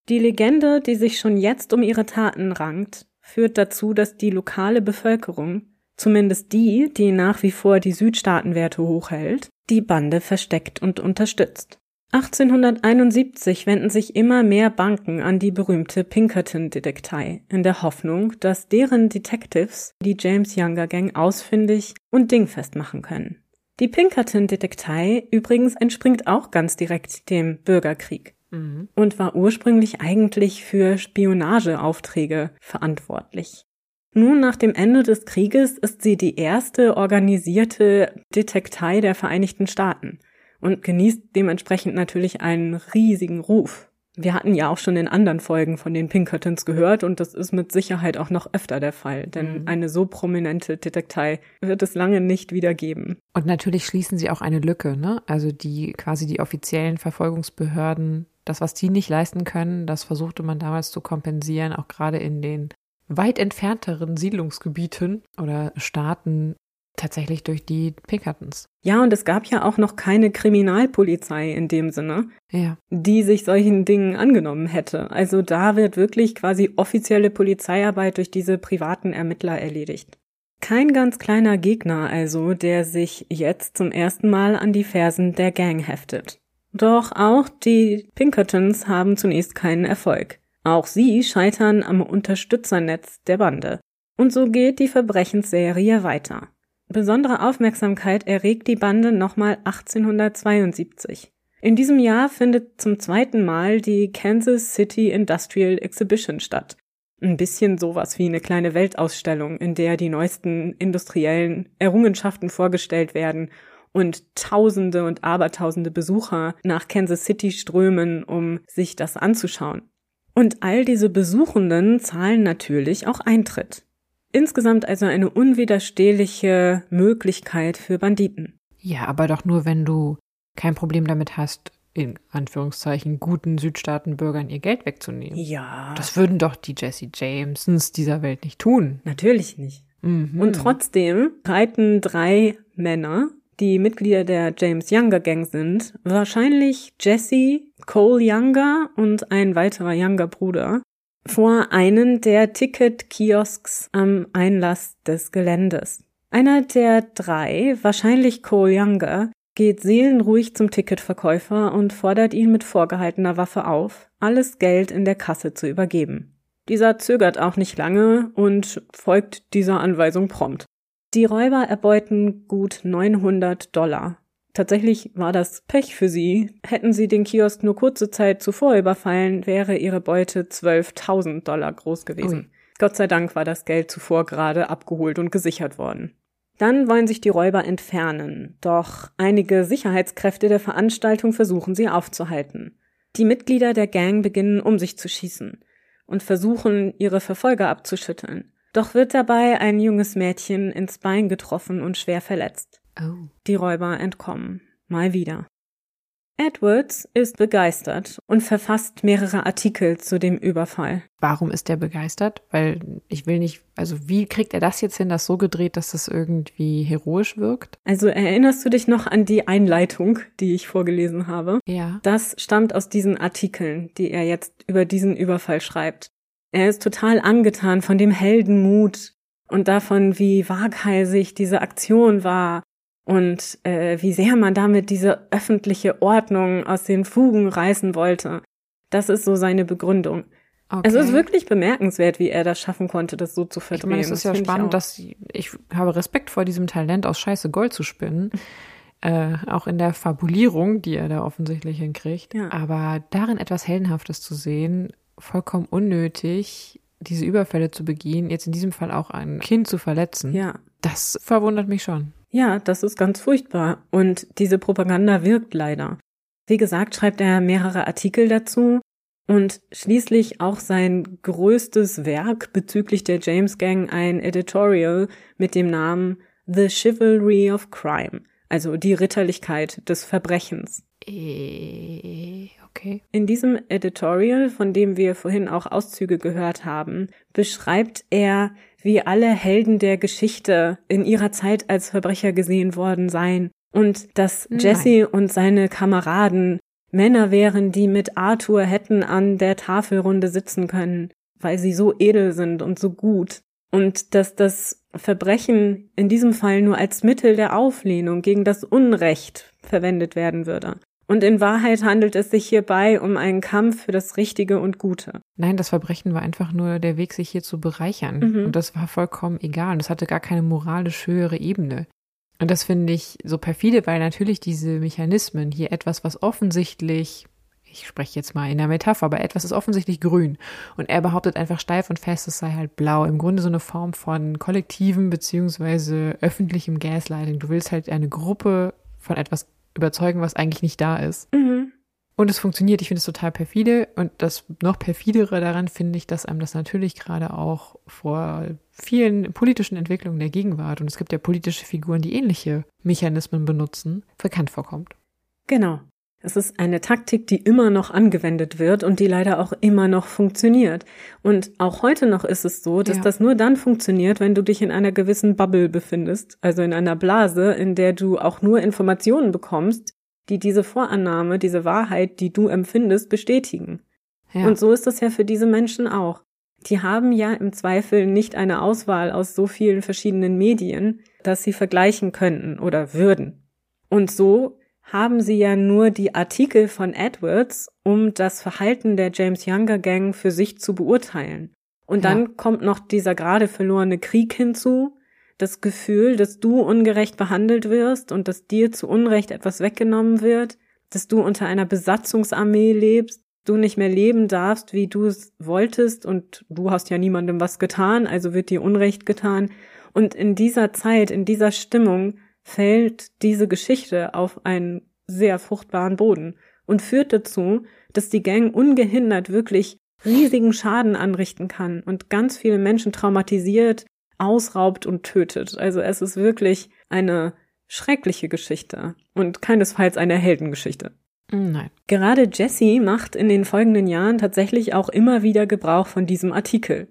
Die Legende, die sich schon jetzt um ihre Taten rankt, führt dazu, dass die lokale Bevölkerung, zumindest die, die nach wie vor die Südstaatenwerte hochhält, die Bande versteckt und unterstützt. 1871 wenden sich immer mehr Banken an die berühmte Pinkerton-Detektei in der Hoffnung, dass deren Detectives die James Younger Gang ausfindig und dingfest machen können. Die Pinkerton-Detektei übrigens entspringt auch ganz direkt dem Bürgerkrieg mhm. und war ursprünglich eigentlich für Spionageaufträge verantwortlich. Nun nach dem Ende des Krieges ist sie die erste organisierte Detektei der Vereinigten Staaten und genießt dementsprechend natürlich einen riesigen Ruf. Wir hatten ja auch schon in anderen Folgen von den Pinkertons gehört und das ist mit Sicherheit auch noch öfter der Fall, denn mhm. eine so prominente Detektei wird es lange nicht wieder geben. Und natürlich schließen sie auch eine Lücke, ne? Also die quasi die offiziellen Verfolgungsbehörden, das, was die nicht leisten können, das versuchte man damals zu kompensieren, auch gerade in den weit entfernteren Siedlungsgebieten oder Staaten tatsächlich durch die Pinkertons. Ja, und es gab ja auch noch keine Kriminalpolizei in dem Sinne, ja. die sich solchen Dingen angenommen hätte. Also da wird wirklich quasi offizielle Polizeiarbeit durch diese privaten Ermittler erledigt. Kein ganz kleiner Gegner also, der sich jetzt zum ersten Mal an die Fersen der Gang heftet. Doch auch die Pinkertons haben zunächst keinen Erfolg. Auch sie scheitern am Unterstützernetz der Bande. Und so geht die Verbrechensserie weiter. Besondere Aufmerksamkeit erregt die Bande nochmal 1872. In diesem Jahr findet zum zweiten Mal die Kansas City Industrial Exhibition statt. Ein bisschen sowas wie eine kleine Weltausstellung, in der die neuesten industriellen Errungenschaften vorgestellt werden und Tausende und Abertausende Besucher nach Kansas City strömen, um sich das anzuschauen. Und all diese Besuchenden zahlen natürlich auch Eintritt. Insgesamt also eine unwiderstehliche Möglichkeit für Banditen. Ja, aber doch nur, wenn du kein Problem damit hast, in Anführungszeichen guten Südstaatenbürgern ihr Geld wegzunehmen. Ja. Das würden doch die Jesse Jamesons dieser Welt nicht tun. Natürlich nicht. Mhm. Und trotzdem reiten drei Männer, die Mitglieder der James Younger Gang sind, wahrscheinlich Jesse, Cole Younger und ein weiterer Younger Bruder, vor einen der Ticket-Kiosks am Einlass des Geländes. Einer der drei, wahrscheinlich Cole Younger, geht seelenruhig zum Ticketverkäufer und fordert ihn mit vorgehaltener Waffe auf, alles Geld in der Kasse zu übergeben. Dieser zögert auch nicht lange und folgt dieser Anweisung prompt. Die Räuber erbeuten gut 900 Dollar, Tatsächlich war das Pech für sie. Hätten sie den Kiosk nur kurze Zeit zuvor überfallen, wäre ihre Beute 12.000 Dollar groß gewesen. Ui. Gott sei Dank war das Geld zuvor gerade abgeholt und gesichert worden. Dann wollen sich die Räuber entfernen, doch einige Sicherheitskräfte der Veranstaltung versuchen sie aufzuhalten. Die Mitglieder der Gang beginnen um sich zu schießen und versuchen, ihre Verfolger abzuschütteln. Doch wird dabei ein junges Mädchen ins Bein getroffen und schwer verletzt. Oh. Die Räuber entkommen. Mal wieder. Edwards ist begeistert und verfasst mehrere Artikel zu dem Überfall. Warum ist er begeistert? Weil ich will nicht, also wie kriegt er das jetzt hin, das so gedreht, dass das irgendwie heroisch wirkt? Also erinnerst du dich noch an die Einleitung, die ich vorgelesen habe? Ja. Das stammt aus diesen Artikeln, die er jetzt über diesen Überfall schreibt. Er ist total angetan von dem Heldenmut und davon, wie waghalsig diese Aktion war und äh, wie sehr man damit diese öffentliche Ordnung aus den Fugen reißen wollte. Das ist so seine Begründung. Okay. Es ist wirklich bemerkenswert, wie er das schaffen konnte, das so zu ich verdrehen. meine, es ist ja Das ich spannend, auch. dass ich habe Respekt vor diesem Talent, aus Scheiße Gold zu spinnen. Äh, auch in der Fabulierung, die er da offensichtlich hinkriegt. Ja. Aber darin etwas Heldenhaftes zu sehen, vollkommen unnötig, diese Überfälle zu begehen, jetzt in diesem Fall auch ein Kind zu verletzen, Ja. das verwundert mich schon. Ja, das ist ganz furchtbar. Und diese Propaganda wirkt leider. Wie gesagt, schreibt er mehrere Artikel dazu und schließlich auch sein größtes Werk bezüglich der James Gang ein Editorial mit dem Namen The Chivalry of Crime, also die Ritterlichkeit des Verbrechens. Äh, okay. In diesem Editorial, von dem wir vorhin auch Auszüge gehört haben, beschreibt er, wie alle Helden der Geschichte in ihrer Zeit als Verbrecher gesehen worden seien und dass Nein. Jesse und seine Kameraden Männer wären, die mit Arthur hätten an der Tafelrunde sitzen können, weil sie so edel sind und so gut. Und dass das Verbrechen in diesem Fall nur als Mittel der Auflehnung gegen das Unrecht verwendet werden würde. Und in Wahrheit handelt es sich hierbei um einen Kampf für das Richtige und Gute. Nein, das Verbrechen war einfach nur der Weg, sich hier zu bereichern. Mhm. Und das war vollkommen egal. Und das hatte gar keine moralisch höhere Ebene. Und das finde ich so perfide, weil natürlich diese Mechanismen hier etwas, was offensichtlich, ich spreche jetzt mal in der Metapher, aber etwas ist offensichtlich grün. Und er behauptet einfach steif und fest, es sei halt blau. Im Grunde so eine Form von kollektivem beziehungsweise öffentlichem Gaslighting. Du willst halt eine Gruppe von etwas überzeugen, was eigentlich nicht da ist. Mhm. Und es funktioniert. Ich finde es total perfide. Und das noch perfidere daran finde ich, dass einem das natürlich gerade auch vor vielen politischen Entwicklungen der Gegenwart, und es gibt ja politische Figuren, die ähnliche Mechanismen benutzen, bekannt vorkommt. Genau. Es ist eine Taktik, die immer noch angewendet wird und die leider auch immer noch funktioniert. Und auch heute noch ist es so, dass Ja. das nur dann funktioniert, wenn du dich in einer gewissen Bubble befindest, also in einer Blase, in der du auch nur Informationen bekommst, die diese Vorannahme, diese Wahrheit, die du empfindest, bestätigen. Ja. Und so ist es ja für diese Menschen auch. Die haben ja im Zweifel nicht eine Auswahl aus so vielen verschiedenen Medien, dass sie vergleichen könnten oder würden. Und so haben sie ja nur die Artikel von Edwards, um das Verhalten der James Younger Gang für sich zu beurteilen. Und dann Ja. kommt noch dieser gerade verlorene Krieg hinzu, das Gefühl, dass du ungerecht behandelt wirst und dass dir zu Unrecht etwas weggenommen wird, dass du unter einer Besatzungsarmee lebst, du nicht mehr leben darfst, wie du es wolltest und du hast ja niemandem was getan, also wird dir Unrecht getan. Und in dieser Zeit, in dieser Stimmung fällt diese Geschichte auf einen sehr fruchtbaren Boden und führt dazu, dass die Gang ungehindert wirklich riesigen Schaden anrichten kann und ganz viele Menschen traumatisiert, ausraubt und tötet. Also es ist wirklich eine schreckliche Geschichte und keinesfalls eine Heldengeschichte. Nein. Gerade Jesse macht in den folgenden Jahren tatsächlich auch immer wieder Gebrauch von diesem Artikel.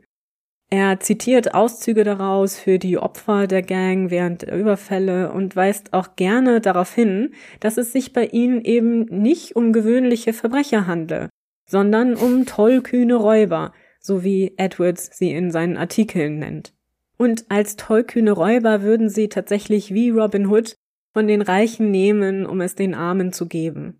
Er zitiert Auszüge daraus für die Opfer der Gang während der Überfälle und weist auch gerne darauf hin, dass es sich bei ihnen eben nicht um gewöhnliche Verbrecher handle, sondern um tollkühne Räuber, so wie Edwards sie in seinen Artikeln nennt. Und als tollkühne Räuber würden sie tatsächlich wie Robin Hood von den Reichen nehmen, um es den Armen zu geben.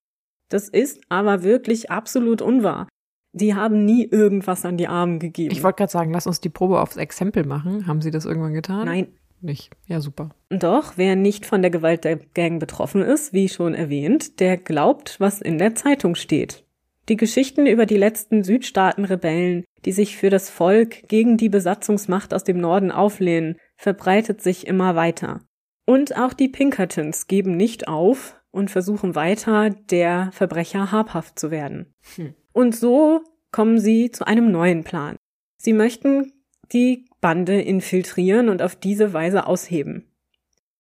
Das ist aber wirklich absolut unwahr. Die haben nie irgendwas an die Armen gegeben. Ich wollte gerade sagen, lass uns die Probe aufs Exempel machen. Haben Sie das irgendwann getan? Nein. Nicht. Ja, super. Doch, wer nicht von der Gewalt der Gang betroffen ist, wie schon erwähnt, der glaubt, was in der Zeitung steht. Die Geschichten über die letzten Südstaatenrebellen, die sich für das Volk gegen die Besatzungsmacht aus dem Norden auflehnen, verbreitet sich immer weiter. Und auch die Pinkertons geben nicht auf und versuchen weiter, der Verbrecher habhaft zu werden. Hm. Und so kommen sie zu einem neuen Plan. Sie möchten die Bande infiltrieren und auf diese Weise ausheben.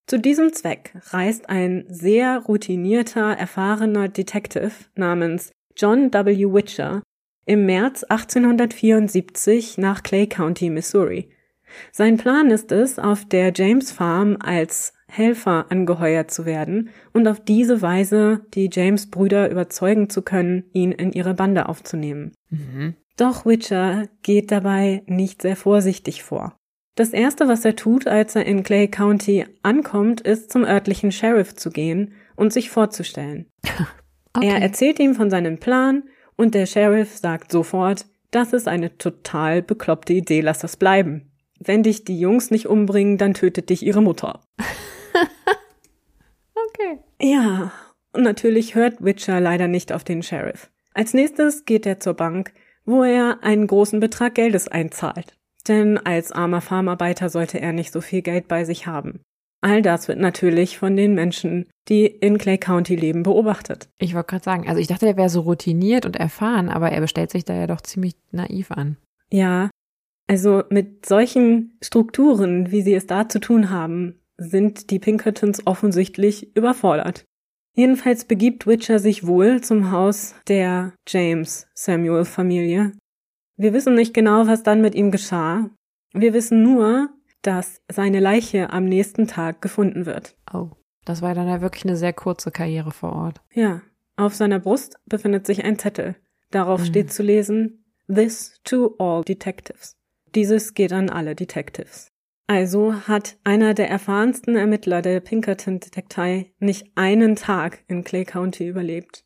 Zu diesem Zweck reist ein sehr routinierter, erfahrener Detective namens John W. Witcher im März 1874 nach Clay County, Missouri. Sein Plan ist es, auf der James Farm als Helfer angeheuert zu werden und auf diese Weise die James Brüder überzeugen zu können, ihn in ihre Bande aufzunehmen. Mhm. Doch Witcher geht dabei nicht sehr vorsichtig vor. Das erste, was er tut, als er in Clay County ankommt, ist zum örtlichen Sheriff zu gehen und sich vorzustellen. Okay. Er erzählt ihm von seinem Plan und der Sheriff sagt sofort, das ist eine total bekloppte Idee, lass das bleiben. Wenn dich die Jungs nicht umbringen, dann tötet dich ihre Mutter. okay. Ja, und natürlich hört Witcher leider nicht auf den Sheriff. Als nächstes geht er zur Bank, wo er einen großen Betrag Geldes einzahlt. Denn als armer Farmarbeiter sollte er nicht so viel Geld bei sich haben. All das wird natürlich von den Menschen, die in Clay County leben, beobachtet. Ich wollte gerade sagen, also ich dachte, er wäre so routiniert und erfahren, aber er bestellt sich da ja doch ziemlich naiv an. Ja, also mit solchen Strukturen, wie sie es da zu tun haben, sind die Pinkertons offensichtlich überfordert. Jedenfalls begibt Witcher sich wohl zum Haus der James Samuel Familie. Wir wissen nicht genau, was dann mit ihm geschah. Wir wissen nur, dass seine Leiche am nächsten Tag gefunden wird. Oh, das war dann ja wirklich eine sehr kurze Karriere vor Ort. Ja, auf seiner Brust befindet sich ein Zettel. Darauf mhm. steht zu lesen This to all detectives. Dieses geht an alle Detectives. Also hat einer der erfahrensten Ermittler der Pinkerton-Detektei nicht einen Tag in Clay County überlebt.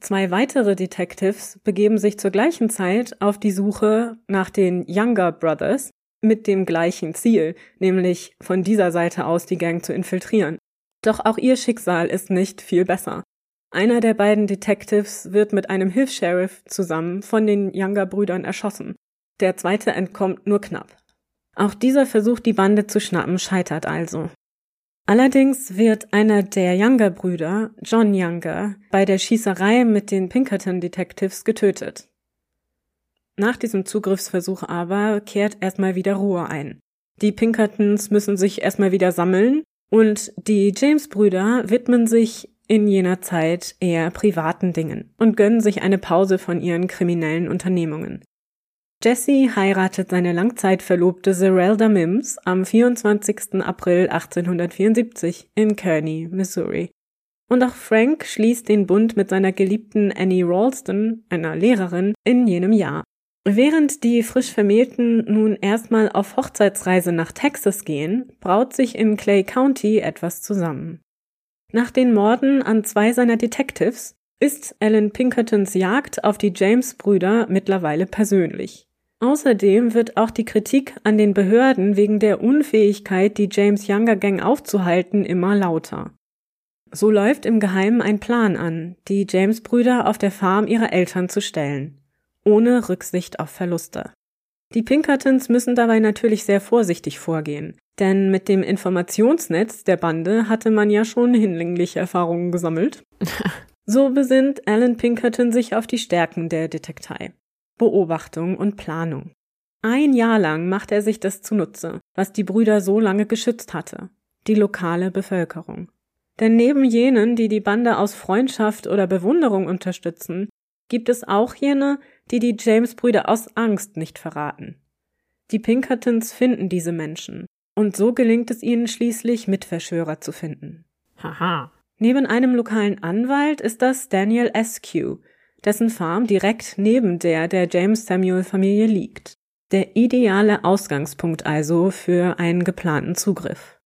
Zwei weitere Detectives begeben sich zur gleichen Zeit auf die Suche nach den Younger Brothers, mit dem gleichen Ziel, nämlich von dieser Seite aus die Gang zu infiltrieren. Doch auch ihr Schicksal ist nicht viel besser. Einer der beiden Detectives wird mit einem Hilfs-Sheriff zusammen von den Younger-Brüdern erschossen. Der zweite entkommt nur knapp. Auch dieser Versuch, die Bande zu schnappen, scheitert also. Allerdings wird einer der Younger-Brüder, John Younger, bei der Schießerei mit den Pinkerton Detectives getötet. Nach diesem Zugriffsversuch aber kehrt erstmal wieder Ruhe ein. Die Pinkertons müssen sich erstmal wieder sammeln und die James-Brüder widmen sich in jener Zeit eher privaten Dingen und gönnen sich eine Pause von ihren kriminellen Unternehmungen. Jesse heiratet seine Langzeitverlobte Zerelda Mims am 24. April 1874 in Kearney, Missouri. Und auch Frank schließt den Bund mit seiner geliebten Annie Ralston, einer Lehrerin, in jenem Jahr. Während die frisch Vermählten nun erstmal auf Hochzeitsreise nach Texas gehen, braut sich in Clay County etwas zusammen. Nach den Morden an zwei seiner Detectives ist Alan Pinkertons Jagd auf die James-Brüder mittlerweile persönlich. Außerdem wird auch die Kritik an den Behörden wegen der Unfähigkeit, die James Younger Gang aufzuhalten, immer lauter. So läuft im Geheimen ein Plan an, die James-Brüder auf der Farm ihrer Eltern zu stellen ohne Rücksicht auf Verluste. Die Pinkertons müssen dabei natürlich sehr vorsichtig vorgehen, denn mit dem Informationsnetz der Bande hatte man ja schon hinlängliche Erfahrungen gesammelt. So besinnt Alan Pinkerton sich auf die Stärken der Detektei. Beobachtung und Planung. Ein Jahr lang macht er sich das zunutze, was die Brüder so lange geschützt hatte. Die lokale Bevölkerung. Denn neben jenen, die die Bande aus Freundschaft oder Bewunderung unterstützen, gibt es auch jene, die die James-Brüder aus Angst nicht verraten. Die Pinkertons finden diese Menschen, und so gelingt es ihnen schließlich, Mitverschwörer zu finden. Haha. Neben einem lokalen Anwalt ist das Daniel Askew, dessen Farm direkt neben der der James Samuel Familie liegt. Der ideale Ausgangspunkt also für einen geplanten Zugriff.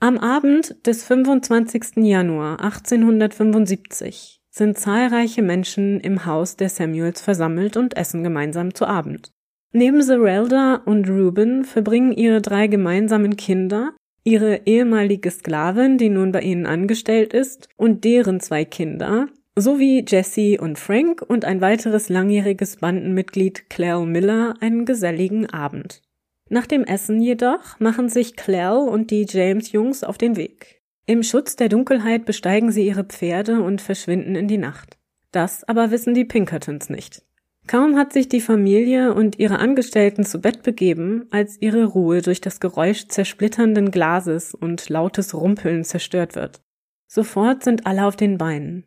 Am Abend des 25. Januar 1875 sind zahlreiche Menschen im Haus der Samuels versammelt und essen gemeinsam zu Abend. Neben Zerelda und Ruben verbringen ihre drei gemeinsamen Kinder, ihre ehemalige Sklavin, die nun bei ihnen angestellt ist, und deren zwei Kinder, sowie Jesse und Frank und ein weiteres langjähriges Bandenmitglied Claire Miller einen geselligen Abend. Nach dem Essen jedoch machen sich Claire und die James Jungs auf den Weg. Im Schutz der Dunkelheit besteigen sie ihre Pferde und verschwinden in die Nacht. Das aber wissen die Pinkertons nicht. Kaum hat sich die Familie und ihre Angestellten zu Bett begeben, als ihre Ruhe durch das Geräusch zersplitternden Glases und lautes Rumpeln zerstört wird. Sofort sind alle auf den Beinen.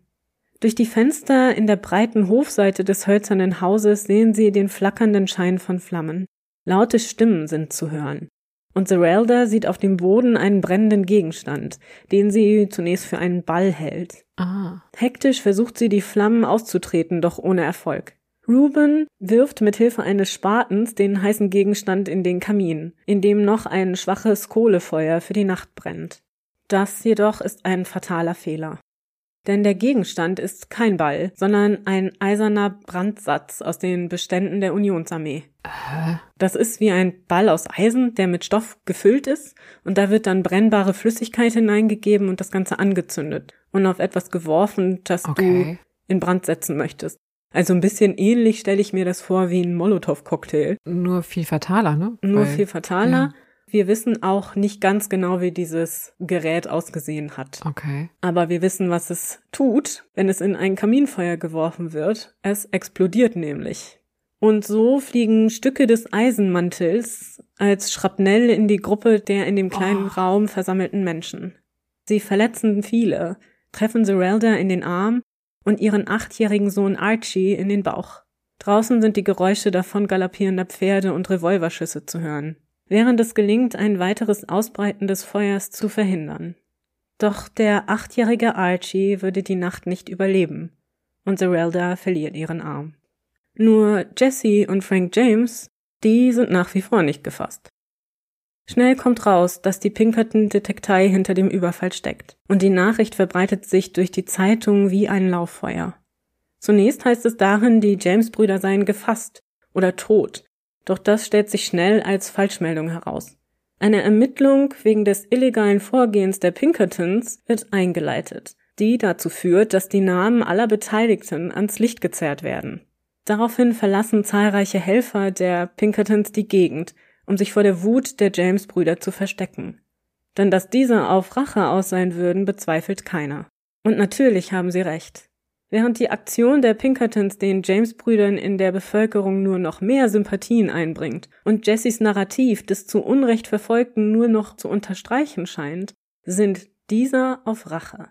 Durch die Fenster in der breiten Hofseite des hölzernen Hauses sehen sie den flackernden Schein von Flammen. Laute Stimmen sind zu hören. Und Zerelda sieht auf dem Boden einen brennenden Gegenstand, den sie zunächst für einen Ball hält. Ah. Hektisch versucht sie, die Flammen auszutreten, doch ohne Erfolg. Ruben wirft mit Hilfe eines Spatens den heißen Gegenstand in den Kamin, in dem noch ein schwaches Kohlefeuer für die Nacht brennt. Das jedoch ist ein fataler Fehler. Denn der Gegenstand ist kein Ball, sondern ein eiserner Brandsatz aus den Beständen der Unionsarmee. Hä? Das ist wie ein Ball aus Eisen, der mit Stoff gefüllt ist und da wird dann brennbare Flüssigkeit hineingegeben und das Ganze angezündet und auf etwas geworfen, das Okay. du in Brand setzen möchtest. Also ein bisschen ähnlich stelle ich mir das vor wie ein Molotow-Cocktail. Nur viel fataler, ne? Nur Weil- viel fataler. Wir wissen auch nicht ganz genau, wie dieses Gerät ausgesehen hat. Okay. Aber wir wissen, was es tut, wenn es in ein Kaminfeuer geworfen wird. Es explodiert nämlich. Und so fliegen Stücke des Eisenmantels als Schrapnell in die Gruppe der in dem kleinen Oh. Raum versammelten Menschen. Sie verletzen viele, treffen Zerelda in den Arm und ihren achtjährigen Sohn Archie in den Bauch. Draußen sind die Geräusche davon galoppierender Pferde und Revolverschüsse zu hören, während es gelingt, ein weiteres Ausbreiten des Feuers zu verhindern. Doch der achtjährige Archie würde die Nacht nicht überleben und Zerelda verliert ihren Arm. Nur Jesse und Frank James, die sind nach wie vor nicht gefasst. Schnell kommt raus, dass die Pinkerton-Detektei hinter dem Überfall steckt und die Nachricht verbreitet sich durch die Zeitung wie ein Lauffeuer. Zunächst heißt es darin, die James-Brüder seien gefasst oder tot, doch das stellt sich schnell als Falschmeldung heraus. Eine Ermittlung wegen des illegalen Vorgehens der Pinkertons wird eingeleitet, die dazu führt, dass die Namen aller Beteiligten ans Licht gezerrt werden. Daraufhin verlassen zahlreiche Helfer der Pinkertons die Gegend, um sich vor der Wut der James-Brüder zu verstecken. Denn dass diese auf Rache aus sein würden, bezweifelt keiner. Und natürlich haben sie recht. Während die Aktion der Pinkertons den James-Brüdern in der Bevölkerung nur noch mehr Sympathien einbringt und Jessys Narrativ des zu Unrecht Verfolgten nur noch zu unterstreichen scheint, sind dieser auf Rache.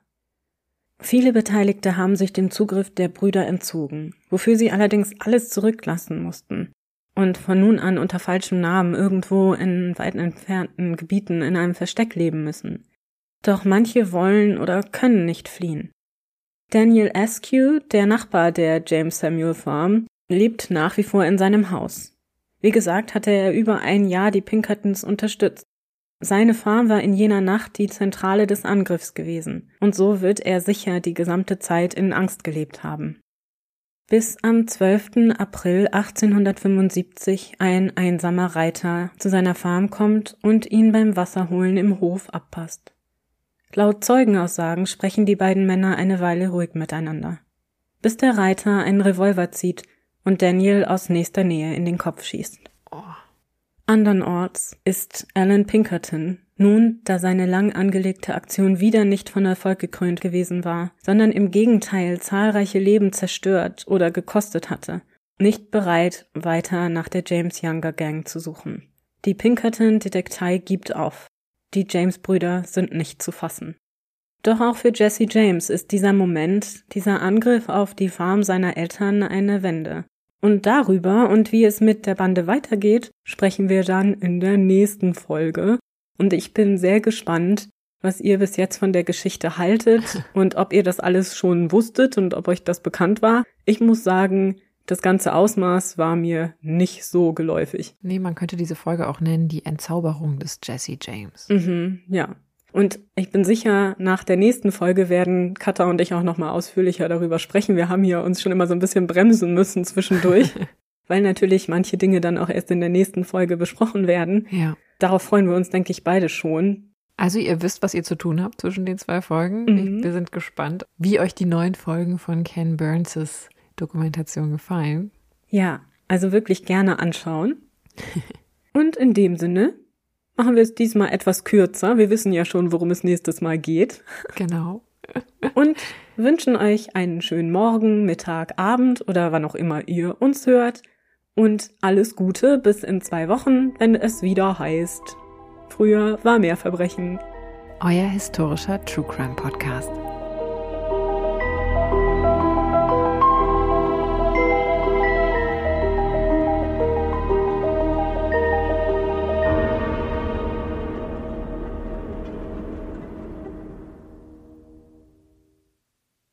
Viele Beteiligte haben sich dem Zugriff der Brüder entzogen, wofür sie allerdings alles zurücklassen mussten und von nun an unter falschem Namen irgendwo in weit entfernten Gebieten in einem Versteck leben müssen. Doch manche wollen oder können nicht fliehen. Daniel Askew, der Nachbar der James Samuel Farm, lebt nach wie vor in seinem Haus. Wie gesagt, hatte er über ein Jahr die Pinkertons unterstützt. Seine Farm war in jener Nacht die Zentrale des Angriffs gewesen, und so wird er sicher die gesamte Zeit in Angst gelebt haben. Bis am 12. April 1875 ein einsamer Reiter zu seiner Farm kommt und ihn beim Wasserholen im Hof abpasst. Laut Zeugenaussagen sprechen die beiden Männer eine Weile ruhig miteinander, bis der Reiter einen Revolver zieht und Daniel aus nächster Nähe in den Kopf schießt. Andernorts ist Alan Pinkerton nun, da seine lang angelegte Aktion wieder nicht von Erfolg gekrönt gewesen war, sondern im Gegenteil zahlreiche Leben zerstört oder gekostet hatte, nicht bereit, weiter nach der James Younger Gang zu suchen. Die Pinkerton-Detektei gibt auf. Die James-Brüder sind nicht zu fassen. Doch auch für Jesse James ist dieser Moment, dieser Angriff auf die Farm seiner Eltern eine Wende. Und darüber und wie es mit der Bande weitergeht, sprechen wir dann in der nächsten Folge. Und ich bin sehr gespannt, was ihr bis jetzt von der Geschichte haltet und ob ihr das alles schon wusstet und ob euch das bekannt war. Ich muss sagen, das ganze Ausmaß war mir nicht so geläufig. Nee, man könnte diese Folge auch nennen, die Entzauberung des Jesse James. Mhm, ja. Und ich bin sicher, nach der nächsten Folge werden Katha und ich auch nochmal ausführlicher darüber sprechen. Wir haben hier uns schon immer so ein bisschen bremsen müssen zwischendurch, weil natürlich manche Dinge dann auch erst in der nächsten Folge besprochen werden. Ja. Darauf freuen wir uns, denke ich, beide schon. Also ihr wisst, was ihr zu tun habt zwischen den zwei Folgen. Mhm. Ich, wir sind gespannt, wie euch die neuen Folgen von Ken Burns' Dokumentation gefallen. Ja, also wirklich gerne anschauen. Und in dem Sinne, machen wir es diesmal etwas kürzer. Wir wissen ja schon, worum es nächstes Mal geht. Genau. Und wünschen euch einen schönen Morgen, Mittag, Abend oder wann auch immer ihr uns hört. Und alles Gute bis in zwei Wochen, wenn es wieder heißt. Früher war mehr Verbrechen. Euer historischer True Crime Podcast.